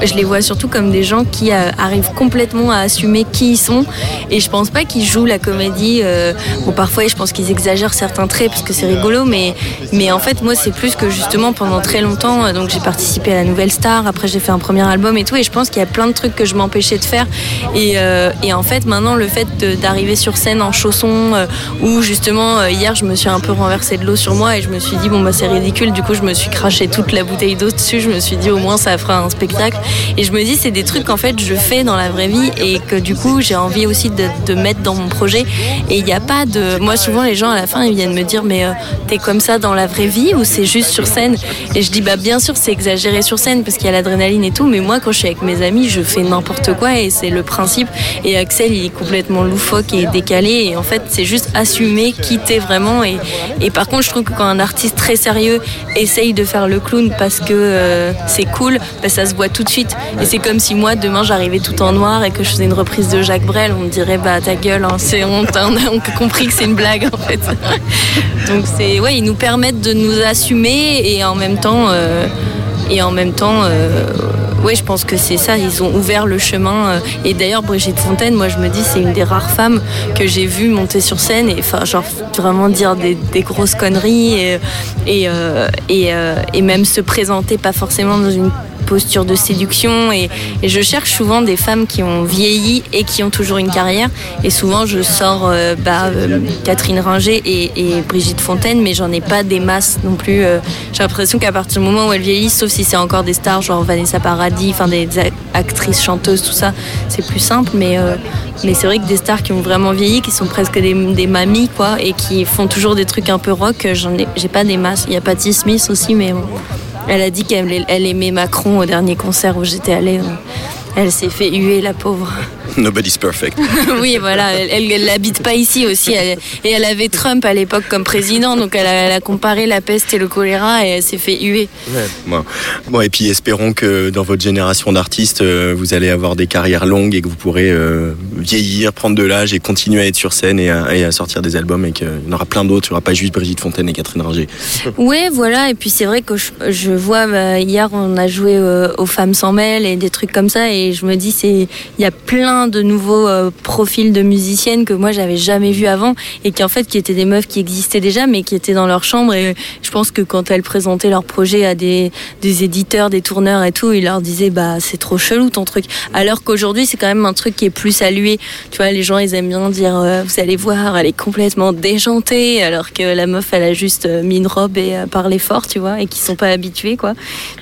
je, les vois surtout comme des gens qui euh, arrivent complètement à assumer qui ils sont et je pense pas qu'ils jouent la comédie. euh, parfois je pense qu'ils exagèrent certains traits parce que c'est rigolo mais mais en fait moi c'est plus que justement pendant très longtemps euh, donc j'ai participé à la Nouvelle Star, après j'ai fait un premier album et tout et je pense qu'il y a plein de trucs que je m'empêchais de faire et, euh, et en fait maintenant le fait d'arriver sur scène en chaussons où justement hier je me suis un peu renversé de l'eau sur moi et je me suis dit bon bah c'est ridicule du coup je me suis craché toute la bouteille d'eau dessus je me suis dit au moins ça fera un spectacle. Et je me dis c'est des trucs qu'en fait je fais dans la vraie vie et que du coup j'ai envie aussi de, mettre dans mon projet. Et il n'y a pas de moi souvent les gens à la fin ils viennent me dire mais euh, t'es comme ça dans la vraie vie ou c'est juste sur scène? Et je dis bah bien sûr c'est exagéré sur scène parce qu'il y a l'adrénaline et tout mais moi quand je suis avec mes amis je fais n'importe quoi et c'est le principe. Et Axel il est complètement loufoque et décalé et en fait c'est juste assumer qui t'es vraiment. Et, et par contre je trouve que quand un artiste très sérieux essaye de faire le clown parce que euh, c'est cool bah, ça se voit tout de suite. Et c'est comme si moi demain j'arrivais tout en noir et que je faisais une reprise de Jacques Brel on me dirait bah ta gueule hein, c'est on, on a compris que c'est une blague en fait. Donc c'est ouais ils nous permettent de nous assumer et en même temps euh, et en même temps euh, ouais je pense que c'est ça. Ils ont ouvert le chemin euh, et d'ailleurs Brigitte Fontaine moi je me dis c'est une des rares femmes que j'ai vu monter sur scène et enfin genre vraiment dire des, grosses conneries euh, euh, et même se présenter pas forcément dans une posture de séduction et, je cherche souvent des femmes qui ont vieilli et qui ont toujours une carrière. Et souvent je sors euh, bah, euh, Catherine Ringer et, Brigitte Fontaine mais j'en ai pas des masses non plus euh, j'ai l'impression qu'à partir du moment où elles vieillissent sauf si c'est encore des stars genre Vanessa Paradis enfin des actrices chanteuses tout ça c'est plus simple. Mais mais c'est vrai que des stars qui ont vraiment vieilli qui sont presque des, des mamies quoi et qui font toujours des trucs un peu rock j'en ai j'ai pas des masses. Il y a Patti Smith aussi mais bon. Elle a dit qu'elle elle aimait Macron au dernier concert où j'étais allée. Elle s'est fait huer, la pauvre. Nobody's perfect. oui, voilà, elle, n'habite pas ici aussi. elle- et elle avait Trump à l'époque comme président, donc elle a, elle a comparé la peste et le choléra et elle s'est fait huer. Bon. Bon, et puis espérons que dans votre génération d'artistes, euh, vous allez avoir des carrières longues et que vous pourrez euh, vieillir, prendre de l'âge et continuer à être sur scène et à, et à sortir des albums et qu'il y en aura plein d'autres. Il n'y aura pas juste Brigitte Fontaine et Catherine Ringer. Ouais, voilà. Et puis c'est vrai que je, je vois bah, hier on a joué euh, aux femmes sans mêle et des trucs comme ça et je me dis c'est il y a plein de nouveaux euh, profils de musiciennes que moi j'avais jamais vu avant et qui en fait qui étaient des meufs qui existaient déjà mais qui étaient dans leur chambre et je pense que quand elles présentaient leur projet à des, des éditeurs, des tourneurs et tout, ils leur disaient bah c'est trop chelou ton truc. Alors qu'aujourd'hui c'est quand même un truc qui est plus salué. Tu vois les gens ils aiment bien dire euh, vous allez voir elle est complètement déjantée alors que la meuf elle a juste euh, mis une robe et parlé fort tu vois et qui sont pas habitués quoi.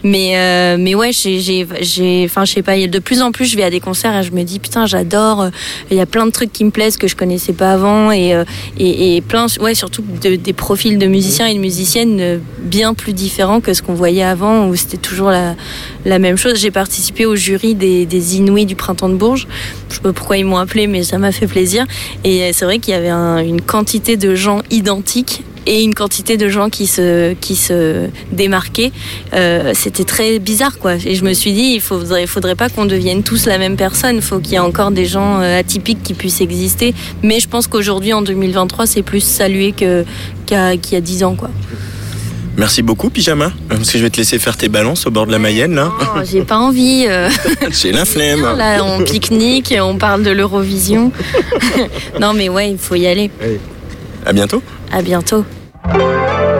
Mais mais ouais j'ai j'ai enfin je sais pas de plus en plus je vais à des concerts et je me dis putain j'adore euh, il y a plein de trucs qui me plaisent que je connaissais pas avant et euh, et, plein ouais surtout de- des profils de musiciens et de musiciennes euh, bien plus différents que ce qu'on voyait avant où c'était toujours la même chose. J'ai participé au jury des Inouïs du printemps de Bourges. Je sais pas pourquoi ils m'ont appelé mais ça m'a fait plaisir. Et c'est vrai qu'il y avait un- une quantité de gens identiques et une quantité de gens qui se, qui se démarquaient. Euh, C'était très bizarre, quoi. Et je me suis dit, il faudrait, faudrait pas qu'on devienne tous la même personne. Il faut qu'il y ait encore des gens euh, atypiques qui puissent exister. Mais je pense qu'aujourd'hui, en 2023, c'est plus salué qu'il y a 10 ans, quoi. Merci beaucoup, Pyjama. Parce que je vais te laisser faire tes balances au bord de la Mayenne, là. Oh, J'ai pas envie. euh. J'ai la flemme. Là, on pique-nique, on parle de l'Eurovision. non, mais ouais, il faut y aller. À bientôt. À bientôt. thank you.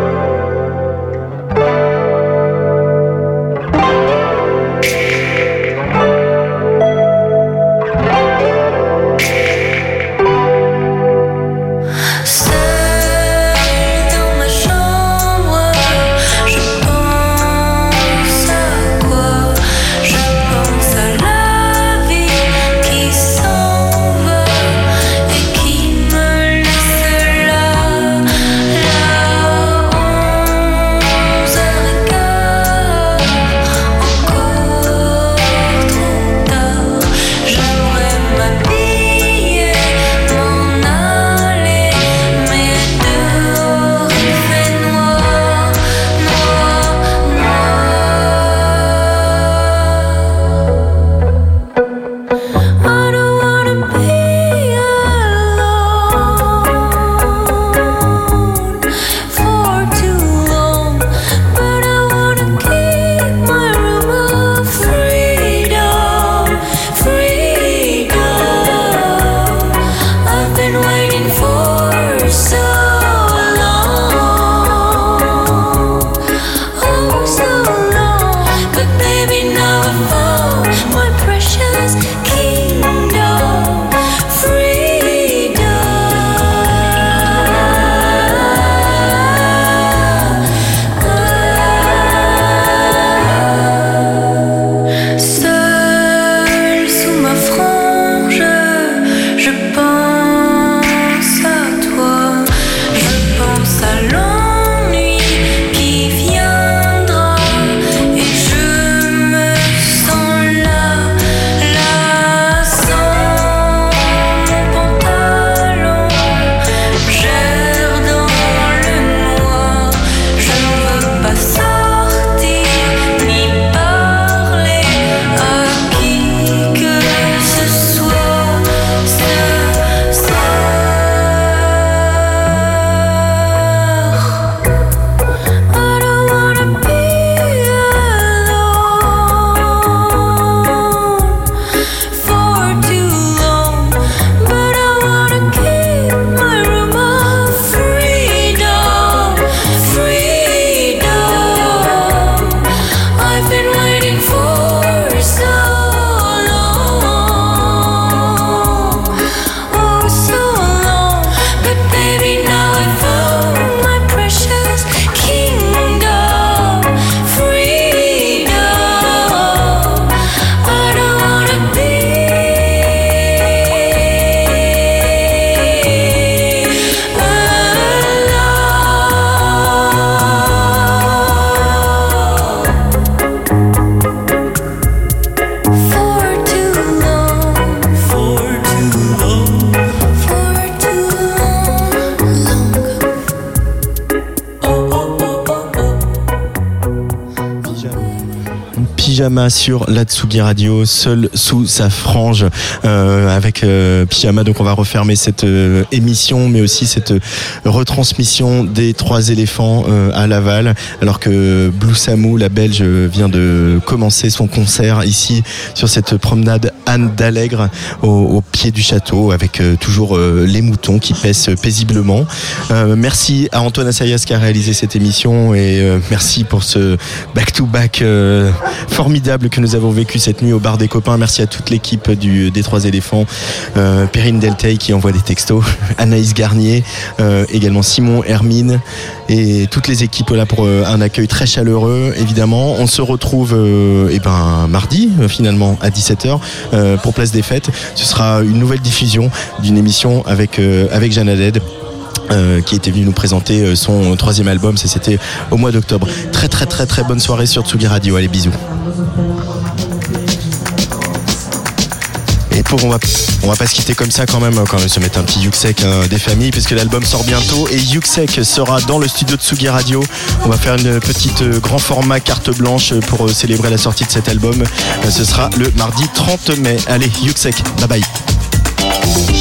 Sur la Tsugi Radio, seul sous sa frange, euh, avec euh, Pyjama. Donc on va refermer cette euh, émission, mais aussi cette euh, retransmission des trois éléphants à Laval, alors que Blue Samou, la Belge, vient de commencer son concert ici sur cette promenade Anne d'Allègre au, pied du château, avec toujours les moutons qui paissent paisiblement. Merci à Antoine Assayas qui a réalisé cette émission et merci pour ce back-to-back euh, formidable que nous avons vécu cette nuit au bar des copains. Merci à toute l'équipe du, des Trois éléphants, euh, Perrine Deltey qui envoie des textos, Anaïs Garnier, euh, également Simon Hermine et toutes les équipes là pour euh, un accueil très chaleureux. Évidemment, on se retrouve euh, eh ben, mardi finalement à 17h euh, pour Place des Fêtes. Ce sera une nouvelle diffusion d'une émission avec, avec Jeanne euh, qui était venu nous présenter son troisième album, c'était au mois d'octobre. Très très très très bonne soirée sur Tsugi Radio, allez bisous. Et pour on va, on va pas se quitter comme ça quand même, hein, quand même se mettre un petit Yuxek hein, des familles, puisque l'album sort bientôt et Yuxek sera dans le studio de Sugi Radio. On va faire une petite euh, grand format carte blanche pour euh, célébrer la sortie de cet album. Euh, ce sera le mardi 30 mai. Allez, Yuxek, bye bye.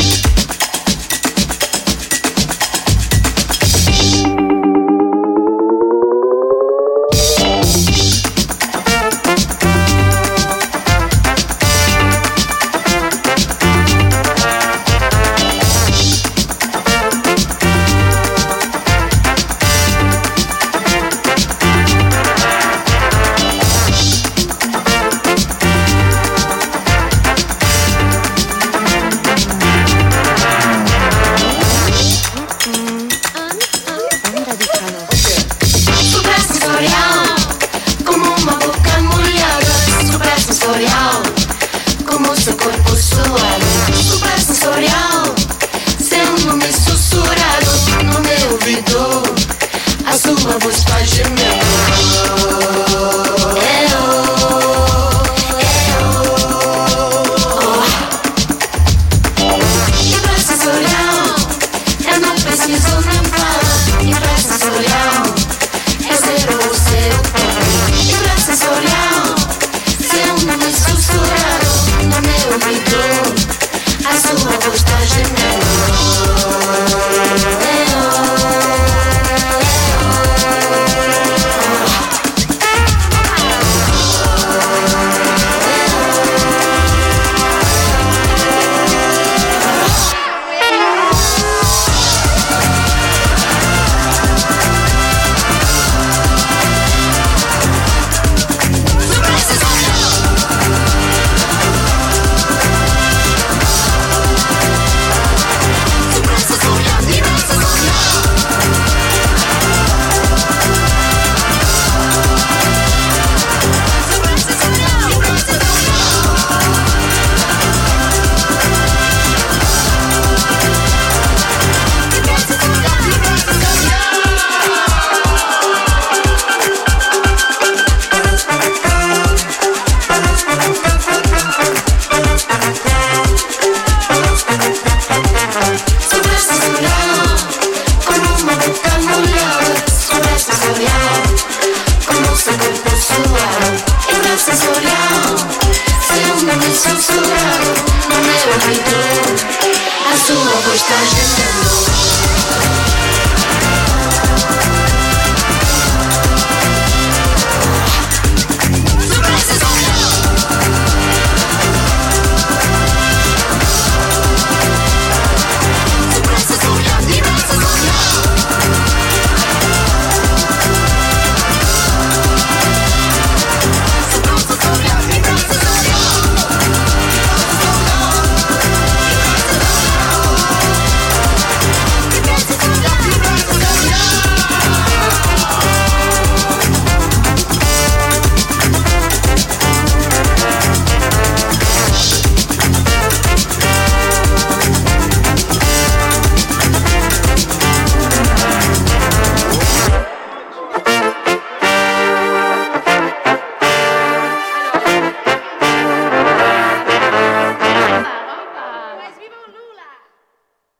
Посула, пусть по земле